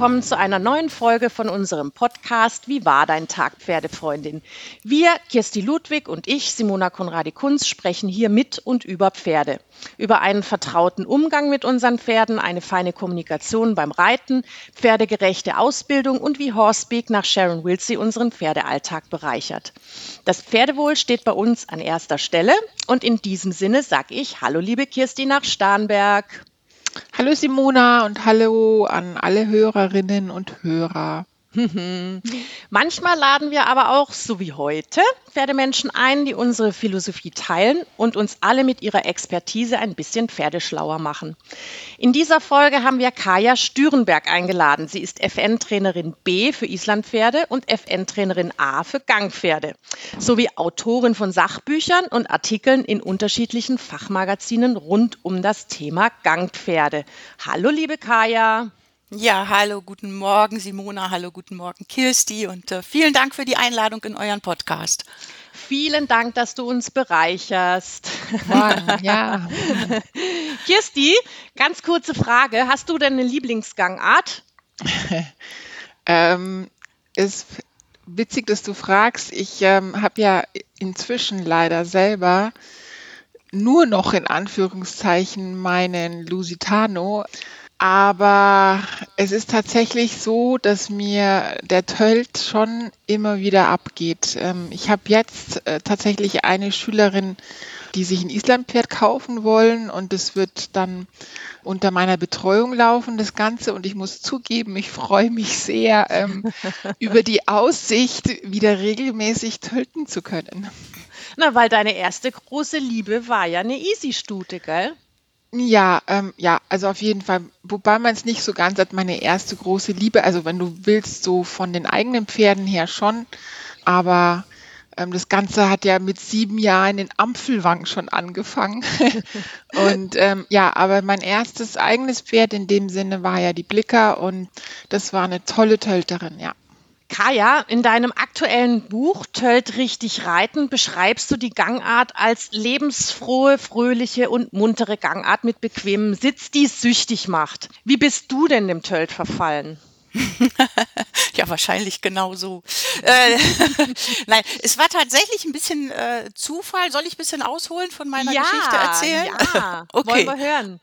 willkommen zu einer neuen Folge von unserem Podcast Wie war dein Tag, Pferdefreundin? Wir, Kirsti Ludwig und ich, Simona Konradi-Kunz, sprechen hier mit und über Pferde. Über einen vertrauten Umgang mit unseren Pferden, eine feine Kommunikation beim Reiten, pferdegerechte Ausbildung und wie Horsepeak nach Sharon Wilsey unseren Pferdealltag bereichert. Das Pferdewohl steht bei uns an erster Stelle und in diesem Sinne sage ich Hallo liebe Kirsti nach Starnberg. Hallo Simona und hallo an alle Hörerinnen und Hörer. Manchmal laden wir aber auch, so wie heute, Pferdemenschen ein, die unsere Philosophie teilen und uns alle mit ihrer Expertise ein bisschen pferdeschlauer machen. In dieser Folge haben wir Kaja Stürenberg eingeladen. Sie ist FN-Trainerin B für Islandpferde und FN-Trainerin A für Gangpferde, sowie Autorin von Sachbüchern und Artikeln in unterschiedlichen Fachmagazinen rund um das Thema Gangpferde. Hallo, liebe Kaja. Ja, hallo, guten Morgen, Simona. Hallo, guten Morgen, Kirsti. Und äh, vielen Dank für die Einladung in euren Podcast. Vielen Dank, dass du uns bereicherst. Morgen, ja. Kirsti, ganz kurze Frage. Hast du denn eine Lieblingsgangart? ähm, ist witzig, dass du fragst. Ich ähm, habe ja inzwischen leider selber nur noch in Anführungszeichen meinen Lusitano aber es ist tatsächlich so, dass mir der Tölt schon immer wieder abgeht. Ähm, ich habe jetzt äh, tatsächlich eine Schülerin, die sich ein Islandpferd kaufen wollen und es wird dann unter meiner Betreuung laufen, das Ganze. Und ich muss zugeben, ich freue mich sehr ähm, über die Aussicht, wieder regelmäßig tölten zu können. Na, weil deine erste große Liebe war ja eine Easy-Stute, gell? Ja, ähm, ja, also auf jeden Fall. Wobei man es nicht so ganz hat, meine erste große Liebe, also wenn du willst, so von den eigenen Pferden her schon, aber ähm, das Ganze hat ja mit sieben Jahren in Ampfelwang schon angefangen. und ähm, ja, aber mein erstes eigenes Pferd in dem Sinne war ja die Blicker und das war eine tolle Tölterin, ja. Kaya, in deinem aktuellen Buch Tölt richtig reiten beschreibst du die Gangart als lebensfrohe, fröhliche und muntere Gangart mit bequemem Sitz, die süchtig macht. Wie bist du denn dem Tölt verfallen? ja, wahrscheinlich genau so. Äh, Nein, es war tatsächlich ein bisschen äh, Zufall. Soll ich ein bisschen ausholen von meiner ja, Geschichte erzählen? Ja, okay. wollen wir hören.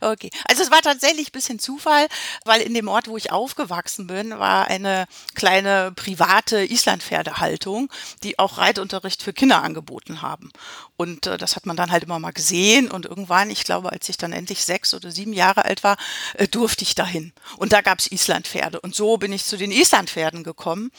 okay, also es war tatsächlich ein bisschen Zufall, weil in dem Ort, wo ich aufgewachsen bin, war eine kleine private Islandpferdehaltung, die auch Reitunterricht für Kinder angeboten haben. Und äh, das hat man dann halt immer mal gesehen und irgendwann, ich glaube, als ich dann endlich sechs oder sieben Jahre alt war, äh, durfte ich dahin. Und da gab es Island Islandpferde. Und so bin ich zu den Islandpferden gekommen.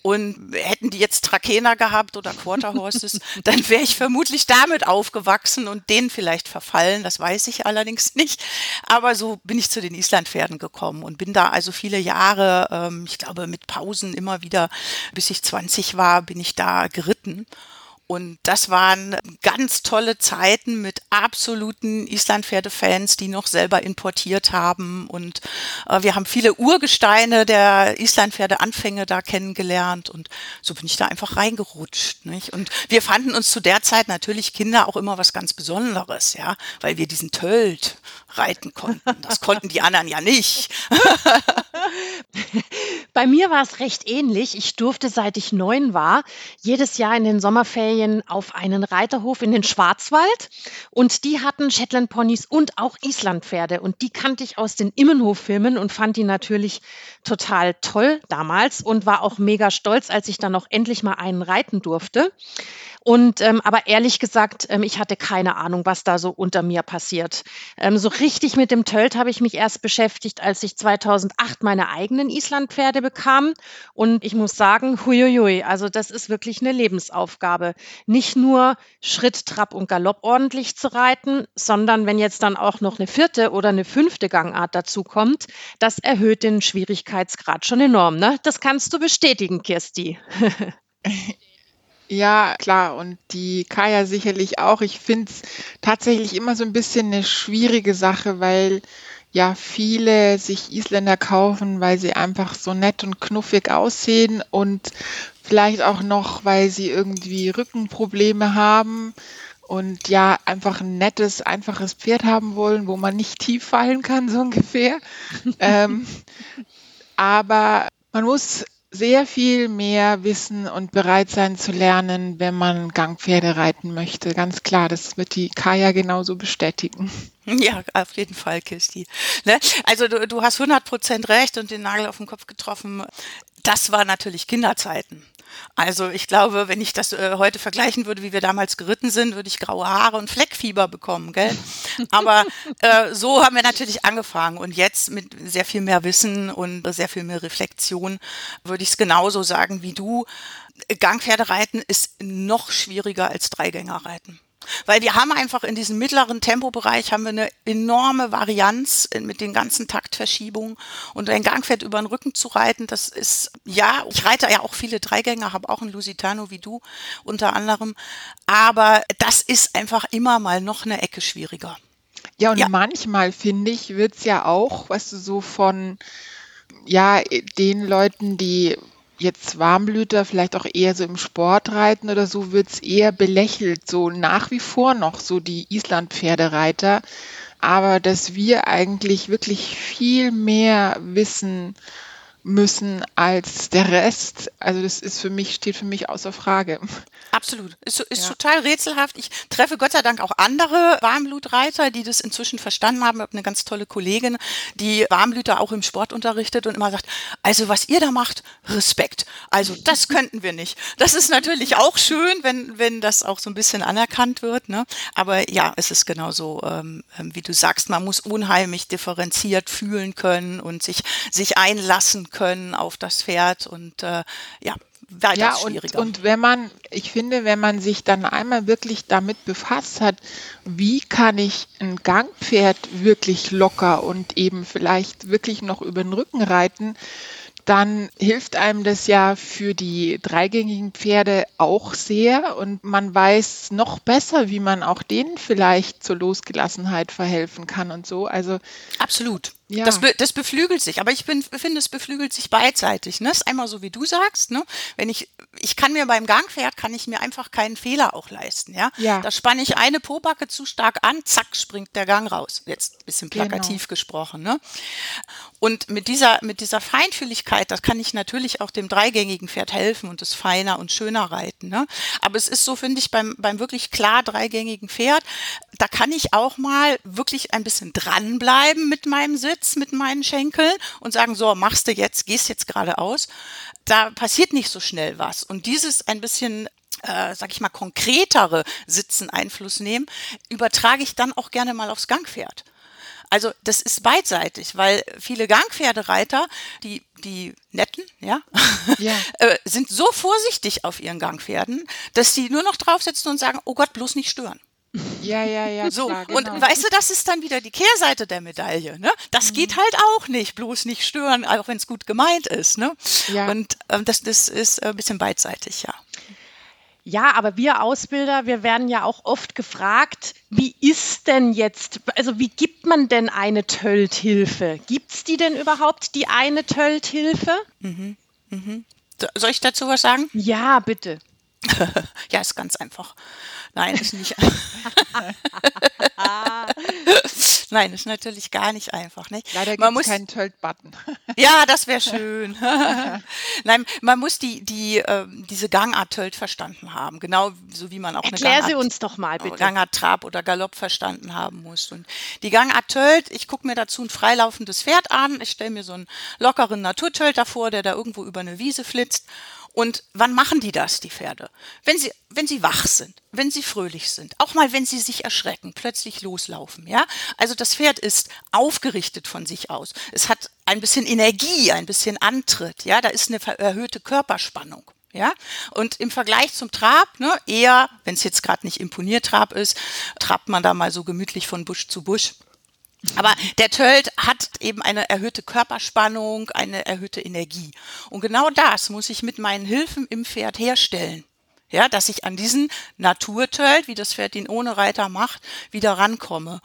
Und hätten die jetzt Trakehner gehabt oder Quarterhorses, dann wäre ich vermutlich damit aufgewachsen und denen vielleicht verfallen. Das weiß ich allerdings nicht. Aber so bin ich zu den Islandpferden gekommen und bin da also viele Jahre, ähm, ich glaube mit Pausen immer wieder, bis ich 20 war, bin ich da geritten. Und das waren ganz tolle Zeiten mit absoluten Islandpferdefans, die noch selber importiert haben. Und äh, wir haben viele Urgesteine der Islandpferdeanfänge da kennengelernt. Und so bin ich da einfach reingerutscht. Nicht? Und wir fanden uns zu der Zeit natürlich Kinder auch immer was ganz Besonderes, ja, weil wir diesen Tölt reiten konnten. Das konnten die anderen ja nicht. Bei mir war es recht ähnlich. Ich durfte, seit ich neun war, jedes Jahr in den Sommerferien auf einen Reiterhof in den Schwarzwald. Und die hatten Shetland Ponys und auch Islandpferde. Und die kannte ich aus den Immenhof-Filmen und fand die natürlich total toll damals und war auch mega stolz, als ich dann noch endlich mal einen reiten durfte. Und ähm, aber ehrlich gesagt, ähm, ich hatte keine Ahnung, was da so unter mir passiert. Ähm, so richtig mit dem Tölt habe ich mich erst beschäftigt, als ich 2008 meine eigenen Islandpferde bekam. Und ich muss sagen, huiuiui, also das ist wirklich eine Lebensaufgabe. Nicht nur Schritt, Trab und Galopp ordentlich zu reiten, sondern wenn jetzt dann auch noch eine vierte oder eine fünfte Gangart dazu kommt, das erhöht den Schwierigkeitsgrad schon enorm. Ne? Das kannst du bestätigen, Kirsti. Ja, klar. Und die Kaya sicherlich auch. Ich finde es tatsächlich immer so ein bisschen eine schwierige Sache, weil ja viele sich Isländer kaufen, weil sie einfach so nett und knuffig aussehen und vielleicht auch noch, weil sie irgendwie Rückenprobleme haben und ja einfach ein nettes, einfaches Pferd haben wollen, wo man nicht tief fallen kann, so ungefähr. ähm, aber man muss sehr viel mehr wissen und bereit sein zu lernen, wenn man Gangpferde reiten möchte. Ganz klar, das wird die Kaya genauso bestätigen. Ja, auf jeden Fall, Kirsti. Ne? Also du, du hast 100 Prozent recht und den Nagel auf den Kopf getroffen. Das war natürlich Kinderzeiten. Also ich glaube, wenn ich das äh, heute vergleichen würde, wie wir damals geritten sind, würde ich graue Haare und Fleckfieber bekommen, gell? Aber äh, so haben wir natürlich angefangen und jetzt mit sehr viel mehr Wissen und sehr viel mehr Reflexion würde ich es genauso sagen wie du. Gangpferdereiten ist noch schwieriger als Dreigängerreiten. Weil wir haben einfach in diesem mittleren Tempobereich haben wir eine enorme Varianz mit den ganzen Taktverschiebungen und ein Gangpferd über den Rücken zu reiten, das ist, ja, ich reite ja auch viele Dreigänger, habe auch einen Lusitano wie du unter anderem, aber das ist einfach immer mal noch eine Ecke schwieriger. Ja, und ja. manchmal finde ich, wird es ja auch, weißt du, so von ja, den Leuten, die jetzt Warmblüter vielleicht auch eher so im Sport reiten oder so, wird es eher belächelt, so nach wie vor noch so die Islandpferdereiter. Aber dass wir eigentlich wirklich viel mehr wissen müssen als der Rest. Also das ist für mich, steht für mich außer Frage. Absolut. Ist, ist ja. total rätselhaft. Ich treffe Gott sei Dank auch andere Warmblutreiter, die das inzwischen verstanden haben. Ich habe eine ganz tolle Kollegin, die Warmblüter auch im Sport unterrichtet und immer sagt, also was ihr da macht, Respekt. Also das könnten wir nicht. Das ist natürlich auch schön, wenn, wenn das auch so ein bisschen anerkannt wird. Ne? Aber ja, es ist genauso, ähm, ähm wie du sagst, man muss unheimlich differenziert fühlen können und sich, sich einlassen können auf das Pferd und äh, ja, weiter ja, schwieriger. Und, und wenn man, ich finde, wenn man sich dann einmal wirklich damit befasst hat, wie kann ich ein Gangpferd wirklich locker und eben vielleicht wirklich noch über den Rücken reiten, dann hilft einem das ja für die dreigängigen Pferde auch sehr und man weiß noch besser, wie man auch denen vielleicht zur Losgelassenheit verhelfen kann und so. Also absolut. Ja. Das, be, das beflügelt sich, aber ich bin, finde, es beflügelt sich beidseitig. Ne? Das ist einmal so, wie du sagst. Ne? Wenn ich, ich kann mir beim Gangpferd, kann ich mir einfach keinen Fehler auch leisten. Ja? ja. Da spanne ich eine Pobacke zu stark an, zack, springt der Gang raus. Jetzt ein bisschen genau. plakativ genau. gesprochen. Ne? Und mit dieser, mit dieser Feinfühligkeit, das kann ich natürlich auch dem dreigängigen Pferd helfen und es feiner und schöner reiten. Ne? Aber es ist so, finde ich, beim, beim wirklich klar dreigängigen Pferd, da kann ich auch mal wirklich ein bisschen dranbleiben mit meinem Sitz Sitz mit meinen Schenkeln und sagen, so, machst du jetzt, gehst jetzt geradeaus. Da passiert nicht so schnell was. Und dieses ein bisschen äh, sag ich mal, konkretere Sitzen Einfluss nehmen, übertrage ich dann auch gerne mal aufs Gangpferd. Also das ist beidseitig, weil viele Gangpferdereiter, die die netten, ja, ja. äh, sind so vorsichtig auf ihren Gangpferden, dass sie nur noch draufsetzen und sagen, oh Gott, bloß nicht stören. Ja, ja, ja. So, klar, genau. und weißt du, das ist dann wieder die Kehrseite der Medaille. Ne? Das mhm. geht halt auch nicht, bloß nicht stören, auch wenn es gut gemeint ist. Ne? Ja. Und ähm, das, das ist ein bisschen beidseitig, ja. Ja, aber wir Ausbilder, wir werden ja auch oft gefragt, wie ist denn jetzt, also wie gibt man denn eine Tölthilfe? Gibt es die denn überhaupt, die eine Tölthilfe? Mhm. Mhm. Soll ich dazu was sagen? Ja, bitte. ja, ist ganz einfach. Nein, ist nicht. Nein, ist natürlich gar nicht einfach. Nicht? Leider gibt es keinen Tölt-Button. ja, das wäre schön. Nein, man muss die, die, äh, diese Gangart Tölt verstanden haben. Genau so wie man auch Erklär eine Gangart, sie uns doch mal bitte. Gangart Trab oder Galopp verstanden haben muss. Und die Gangart Tölt, ich gucke mir dazu ein freilaufendes Pferd an. Ich stelle mir so einen lockeren Naturtölt davor, der da irgendwo über eine Wiese flitzt. Und wann machen die das, die Pferde? Wenn sie, wenn sie wach sind, wenn sie fröhlich sind, auch mal wenn sie sich erschrecken, plötzlich loslaufen, ja? Also das Pferd ist aufgerichtet von sich aus. Es hat ein bisschen Energie, ein bisschen Antritt, ja? Da ist eine erhöhte Körperspannung. Ja, und im Vergleich zum Trab, ne, eher, wenn es jetzt gerade nicht Imponiertrab ist, trabt man da mal so gemütlich von Busch zu Busch. Aber der Tölt hat eben eine erhöhte Körperspannung, eine erhöhte Energie. Und genau das muss ich mit meinen Hilfen im Pferd herstellen. Ja, dass ich an diesen Naturtölt, wie das Pferd ihn ohne Reiter macht, wieder rankomme.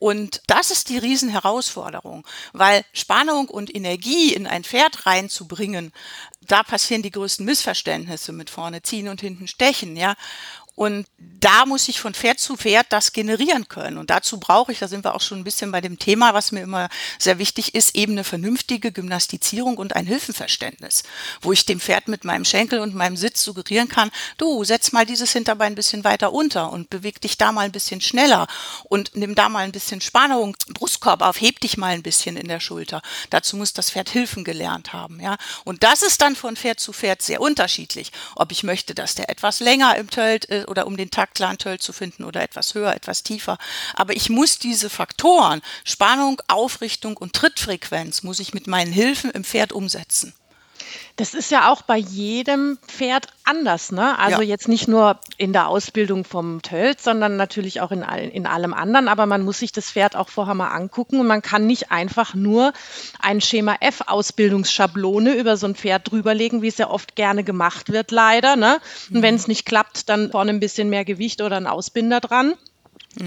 Und das ist die Riesenherausforderung, weil Spannung und Energie in ein Pferd reinzubringen, da passieren die größten Missverständnisse mit vorne ziehen und hinten stechen, ja. Und da muss ich von Pferd zu Pferd das generieren können. Und dazu brauche ich, da sind wir auch schon ein bisschen bei dem Thema, was mir immer sehr wichtig ist, eben eine vernünftige Gymnastizierung und ein Hilfenverständnis, wo ich dem Pferd mit meinem Schenkel und meinem Sitz suggerieren kann, du setz mal dieses Hinterbein ein bisschen weiter unter und beweg dich da mal ein bisschen schneller und nimm da mal ein bisschen Spannung, Brustkorb auf, heb dich mal ein bisschen in der Schulter. Dazu muss das Pferd Hilfen gelernt haben, ja. Und das ist dann von Pferd zu Pferd sehr unterschiedlich, ob ich möchte, dass der etwas länger im Tölt ist oder um den taktklaren Tölt zu finden oder etwas höher, etwas tiefer. Aber ich muss diese Faktoren, Spannung, Aufrichtung und Trittfrequenz, muss ich mit meinen Hilfen im Pferd umsetzen. Das ist ja auch bei jedem Pferd anders, ne? Also Ja. jetzt nicht nur in der Ausbildung vom Tölt, sondern natürlich auch in, all, in allem anderen. Aber man muss sich das Pferd auch vorher mal angucken und man kann nicht einfach nur ein Schema F Ausbildungsschablone über so ein Pferd drüberlegen, wie es ja oft gerne gemacht wird, leider. Ne? Und wenn es nicht klappt, dann vorne ein bisschen mehr Gewicht oder ein Ausbinder dran.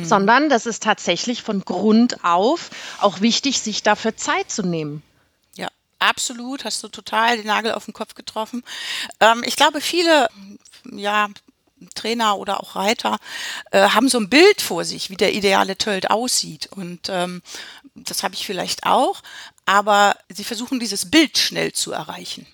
Sondern das ist tatsächlich von Grund auf auch wichtig, sich dafür Zeit zu nehmen. Absolut. Hast du total den Nagel auf den Kopf getroffen. Ähm, ich glaube, viele, ja, Trainer oder auch Reiter äh, haben so ein Bild vor sich, wie der ideale Tölt aussieht. Und ähm, das habe ich vielleicht auch. Aber sie versuchen dieses Bild schnell zu erreichen.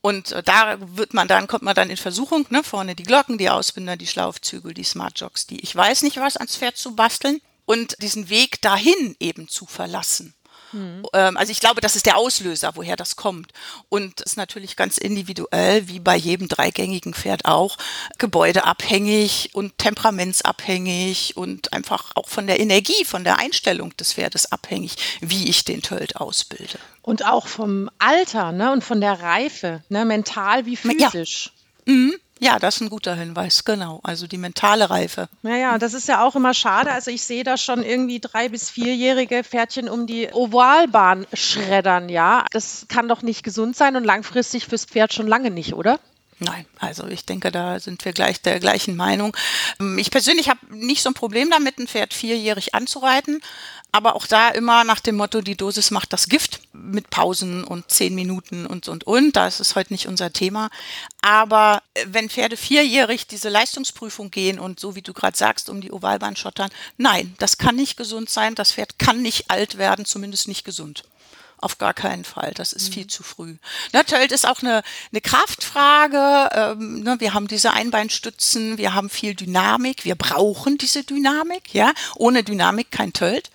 Und äh, da wird man dann, kommt man dann in Versuchung, ne, vorne die Glocken, die Ausbinder, die Schlaufzügel, die Smart Jocks, die ich weiß nicht was ans Pferd zu basteln und diesen Weg dahin eben zu verlassen. Ähm, also ich glaube, das ist der Auslöser, woher das kommt. Und ist natürlich ganz individuell, wie bei jedem dreigängigen Pferd auch, gebäudeabhängig und temperamentsabhängig und einfach auch von der Energie, von der Einstellung des Pferdes abhängig, wie ich den Tölt ausbilde. Und auch vom Alter ne? und von der Reife, ne? mental wie Ja. physisch. Mhm. Ja, das ist ein guter Hinweis, genau. Also die mentale Reife. Ja, ja, das ist ja auch immer schade. Also ich sehe da schon irgendwie drei- bis vierjährige Pferdchen um die Ovalbahn schreddern, ja. Das kann doch nicht gesund sein und langfristig fürs Pferd schon lange nicht, oder? Nein, also ich denke, da sind wir gleich der gleichen Meinung. Ähm, Ich persönlich habe nicht so ein Problem damit, ein Pferd vierjährig anzureiten, aber auch da immer nach dem Motto, die Dosis macht das Gift mit Pausen und zehn Minuten und und und. Da ist heute nicht unser Thema. Aber äh, wenn Pferde vierjährig diese Leistungsprüfung gehen und so wie du gerade sagst, um die Ovalbahn schottern, nein, das kann nicht gesund sein. Das Pferd kann nicht alt werden, zumindest nicht gesund. Auf gar keinen Fall. Das ist viel zu früh. Ne, Tölt ist auch eine, eine Kraftfrage. Ähm, ne, wir haben diese Einbeinstützen, wir haben viel Dynamik. Wir brauchen diese Dynamik. Ja, ohne Dynamik kein Tölt.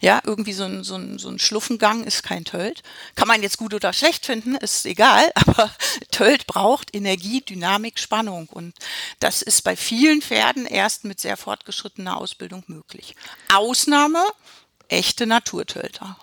Ja, irgendwie so ein, so, ein, so ein Schluffengang ist kein Tölt. Kann man jetzt gut oder schlecht finden, ist egal, aber Tölt braucht Energie, Dynamik, Spannung. Und das ist bei vielen Pferden erst mit sehr fortgeschrittener Ausbildung möglich. Ausnahme, echte Naturtölter.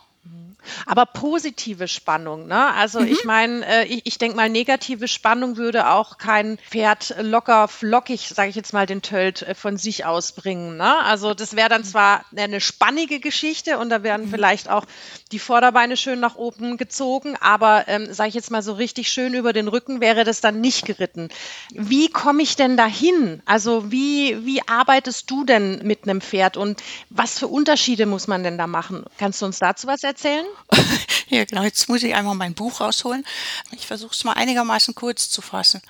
Aber positive Spannung, ne? Also ich meine, äh, ich, ich denke mal, negative Spannung würde auch kein Pferd locker, flockig, sage ich jetzt mal, den Tölt äh, von sich ausbringen. Ne? Also das wäre dann zwar eine spannige Geschichte und da werden vielleicht auch die Vorderbeine schön nach oben gezogen, aber ähm, sage ich jetzt mal so richtig schön über den Rücken wäre das dann nicht geritten. Wie komme ich denn dahin? Also wie, wie arbeitest du denn mit einem Pferd und was für Unterschiede muss man denn da machen? Kannst du uns dazu was erzählen? Ja, genau. Jetzt muss ich einmal mein Buch rausholen. Ich versuche es mal einigermaßen kurz zu fassen.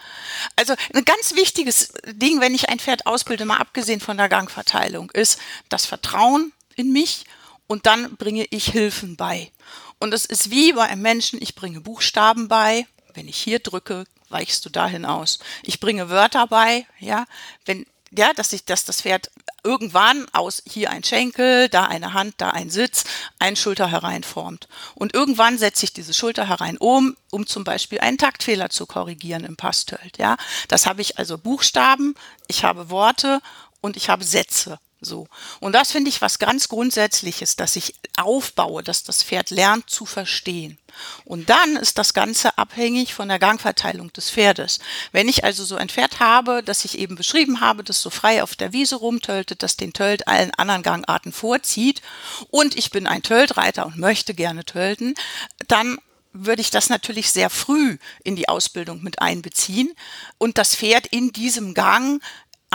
Also ein ganz wichtiges Ding, wenn ich ein Pferd ausbilde, mal abgesehen von der Gangverteilung, ist das Vertrauen in mich und dann bringe ich Hilfen bei. Und es ist wie bei einem Menschen, ich bringe Buchstaben bei. Wenn ich hier drücke, weichst du dahin aus. Ich bringe Wörter bei, ja. Wenn ja, dass ich, dass das Pferd irgendwann aus hier ein Schenkel, da eine Hand, da ein Sitz, ein Schulter hereinformt. Und irgendwann setze ich diese Schulter herein um, um zum Beispiel einen Taktfehler zu korrigieren im Passtölt. Ja, das habe ich also Buchstaben, ich habe Worte und ich habe Sätze. So. Und das finde ich was ganz Grundsätzliches, dass ich aufbaue, dass das Pferd lernt zu verstehen. Und dann ist das Ganze abhängig von der Gangverteilung des Pferdes. Wenn ich also so ein Pferd habe, das ich eben beschrieben habe, das so frei auf der Wiese rumtöltet, das den Tölt allen anderen Gangarten vorzieht und ich bin ein Töltreiter und möchte gerne tölten, dann würde ich das natürlich sehr früh in die Ausbildung mit einbeziehen und das Pferd in diesem Gang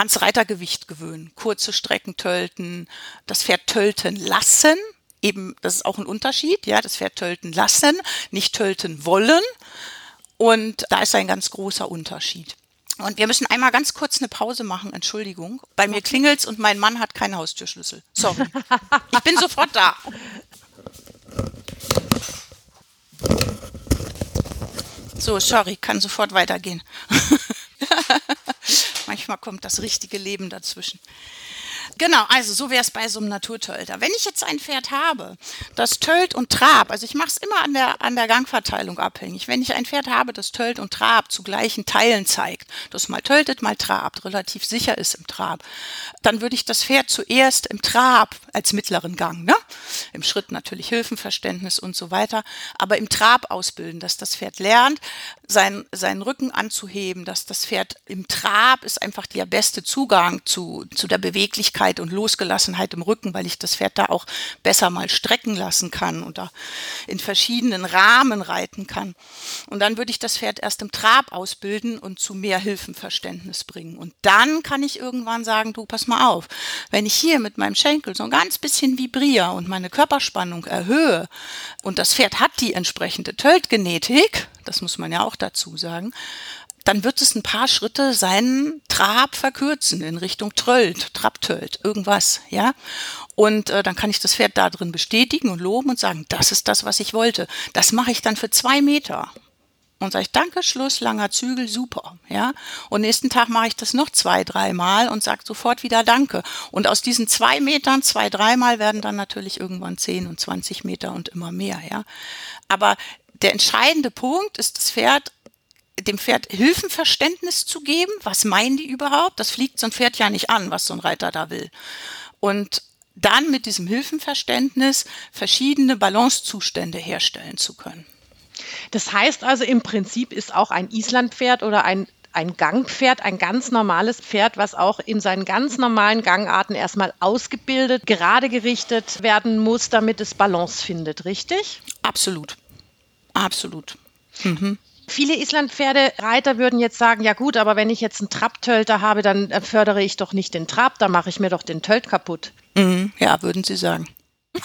ans Reitergewicht gewöhnen. Kurze Strecken tölten, das Pferd tölten lassen. Eben, das ist auch ein Unterschied, ja, das Pferd tölten lassen, nicht tölten wollen. Und da ist ein ganz großer Unterschied. Und wir müssen einmal ganz kurz eine Pause machen, Entschuldigung. Bei mir klingelt's und mein Mann hat keinen Haustürschlüssel. Sorry. Ich bin sofort da. So, sorry, kann sofort weitergehen. Manchmal kommt das richtige Leben dazwischen. Genau, also so wäre es bei so einem Naturtölter. Wenn ich jetzt ein Pferd habe, das tölt und trab, also ich mache es immer an der, an der Gangverteilung abhängig. Wenn ich ein Pferd habe, das tölt und trab zu gleichen Teilen zeigt, das mal töltet, mal trabt, relativ sicher ist im Trab, dann würde ich das Pferd zuerst im Trab als mittleren Gang, ne? im Schritt natürlich Hilfenverständnis und so weiter, aber im Trab ausbilden, dass das Pferd lernt, sein, seinen Rücken anzuheben, dass das Pferd im Trab ist einfach der beste Zugang zu, zu der Beweglichkeit und Losgelassenheit im Rücken, weil ich das Pferd da auch besser mal strecken lassen kann und da in verschiedenen Rahmen reiten kann. Und dann würde ich das Pferd erst im Trab ausbilden und zu mehr Hilfenverständnis bringen. Und dann kann ich irgendwann sagen, du, pass mal auf, wenn ich hier mit meinem Schenkel so ein ganz bisschen vibriere und meine Körperspannung erhöhe und das Pferd hat die entsprechende Töltgenetik, das muss man ja auch dazu sagen, dann wird es ein paar Schritte seinen Trab verkürzen in Richtung Trölt, Trabtölt, irgendwas, ja. Und äh, dann kann ich das Pferd da drin bestätigen und loben und sagen, das ist das, was ich wollte. Das mache ich dann für zwei Meter. Und sage ich, danke, Schluss, langer Zügel, super, ja. Und nächsten Tag mache ich das noch zwei, dreimal und sage sofort wieder Danke. Und aus diesen zwei Metern, zwei, dreimal werden dann natürlich irgendwann zehn und zwanzig Meter und immer mehr, ja. Aber der entscheidende Punkt ist, das Pferd dem Pferd Hilfenverständnis zu geben. Was meinen die überhaupt? Das fliegt so ein Pferd ja nicht an, was so ein Reiter da will. Und dann mit diesem Hilfenverständnis verschiedene Balancezustände herstellen zu können. Das heißt also, im Prinzip ist auch ein Islandpferd oder ein ein Gangpferd, ein ganz normales Pferd, was auch in seinen ganz normalen Gangarten erstmal ausgebildet, gerade gerichtet werden muss, damit es Balance findet, richtig? Absolut. Absolut. Mhm. Viele Islandpferdereiter würden jetzt sagen, ja gut, aber wenn ich jetzt einen Trabtölter habe, dann äh, fördere ich doch nicht den Trab, da mache ich mir doch den Tölt kaputt. Mhm. Ja, würden Sie sagen.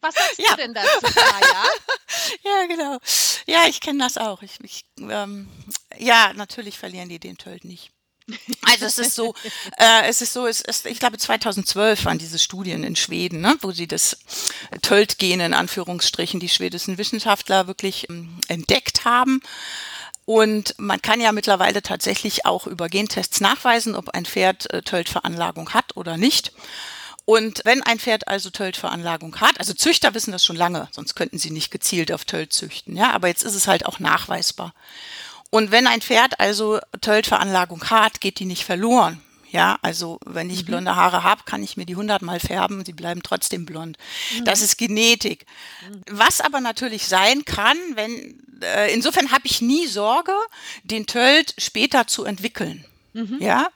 Was sagst ja. du denn dazu, Kaya? ja, genau. Ja, ich kenne das auch. Ich, ich ähm, ja, natürlich verlieren die den Tölt nicht. Also es ist so, äh, es ist so, es ist, ich glaube 2012 waren diese Studien in Schweden, ne, wo sie das Tölt-Gen in Anführungsstrichen, die schwedischen Wissenschaftler wirklich ähm, entdeckt haben. Und man kann ja mittlerweile tatsächlich auch über Gentests nachweisen, ob ein Pferd äh, Tölt-Veranlagung hat oder nicht. Und wenn ein Pferd also Tölt-Veranlagung hat, also Züchter wissen das schon lange, sonst könnten sie nicht gezielt auf Tölt züchten, ja, aber jetzt ist es halt auch nachweisbar. Und wenn ein Pferd also Töltveranlagung hat, geht die nicht verloren. Ja, also wenn ich mhm. blonde Haare habe, kann ich mir die hundertmal färben, sie bleiben trotzdem blond. Mhm. Das ist Genetik. Mhm. Was aber natürlich sein kann, wenn äh, insofern habe ich nie Sorge, den Tölt später zu entwickeln. Mhm. Ja,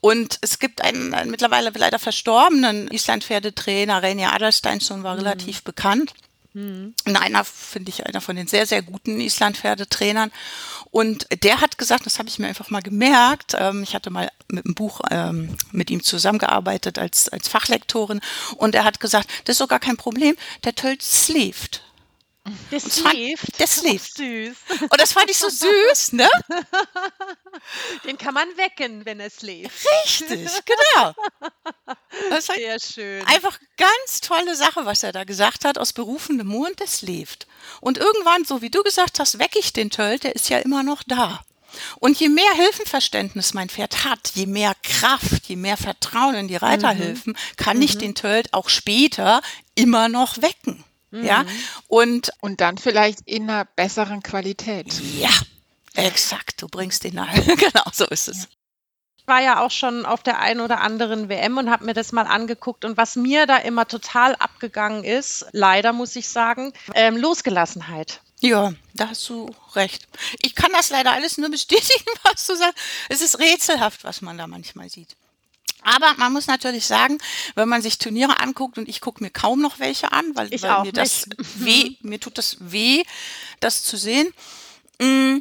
und es gibt einen, einen mittlerweile leider verstorbenen Islandpferdetrainer, Reinier Adelsteinsson war mhm. relativ bekannt. Mhm. Einer, finde ich, einer von den sehr, sehr guten Islandpferdetrainern. Und der hat gesagt, das habe ich mir einfach mal gemerkt, ähm, ich hatte mal mit einem Buch ähm, mit ihm zusammengearbeitet als, als Fachlektorin und er hat gesagt, das ist sogar kein Problem, der Tölt schläft. Der schläft. Der schläft. süß. Und das fand ich so süß, ne? Den kann man wecken, wenn er schläft. Richtig, genau. Das ist Sehr schön. Einfach ganz tolle Sache, was er da gesagt hat, aus berufendem Mund, der schläft. Und irgendwann, so wie du gesagt hast, wecke ich den Töll, der ist ja immer noch da. Und je mehr Hilfenverständnis mein Pferd hat, je mehr Kraft, je mehr Vertrauen in die Reiterhilfen, mhm. kann mhm. ich den Tölt auch später immer noch wecken. Mhm. Ja, und, und dann vielleicht in einer besseren Qualität. Ja, exakt. Du bringst den nahe. genau, so ist es. Ich war ja auch schon auf der einen oder anderen WM und habe mir das mal angeguckt. Und was mir da immer total abgegangen ist, leider muss ich sagen, ähm, Losgelassenheit. Ja, da hast du recht. Ich kann das leider alles nur bestätigen, was du sagst. Es ist rätselhaft, was man da manchmal sieht. Aber man muss natürlich sagen, wenn man sich Turniere anguckt und ich gucke mir kaum noch welche an, weil, weil mir das weh, mir tut das weh, das zu sehen. Mm,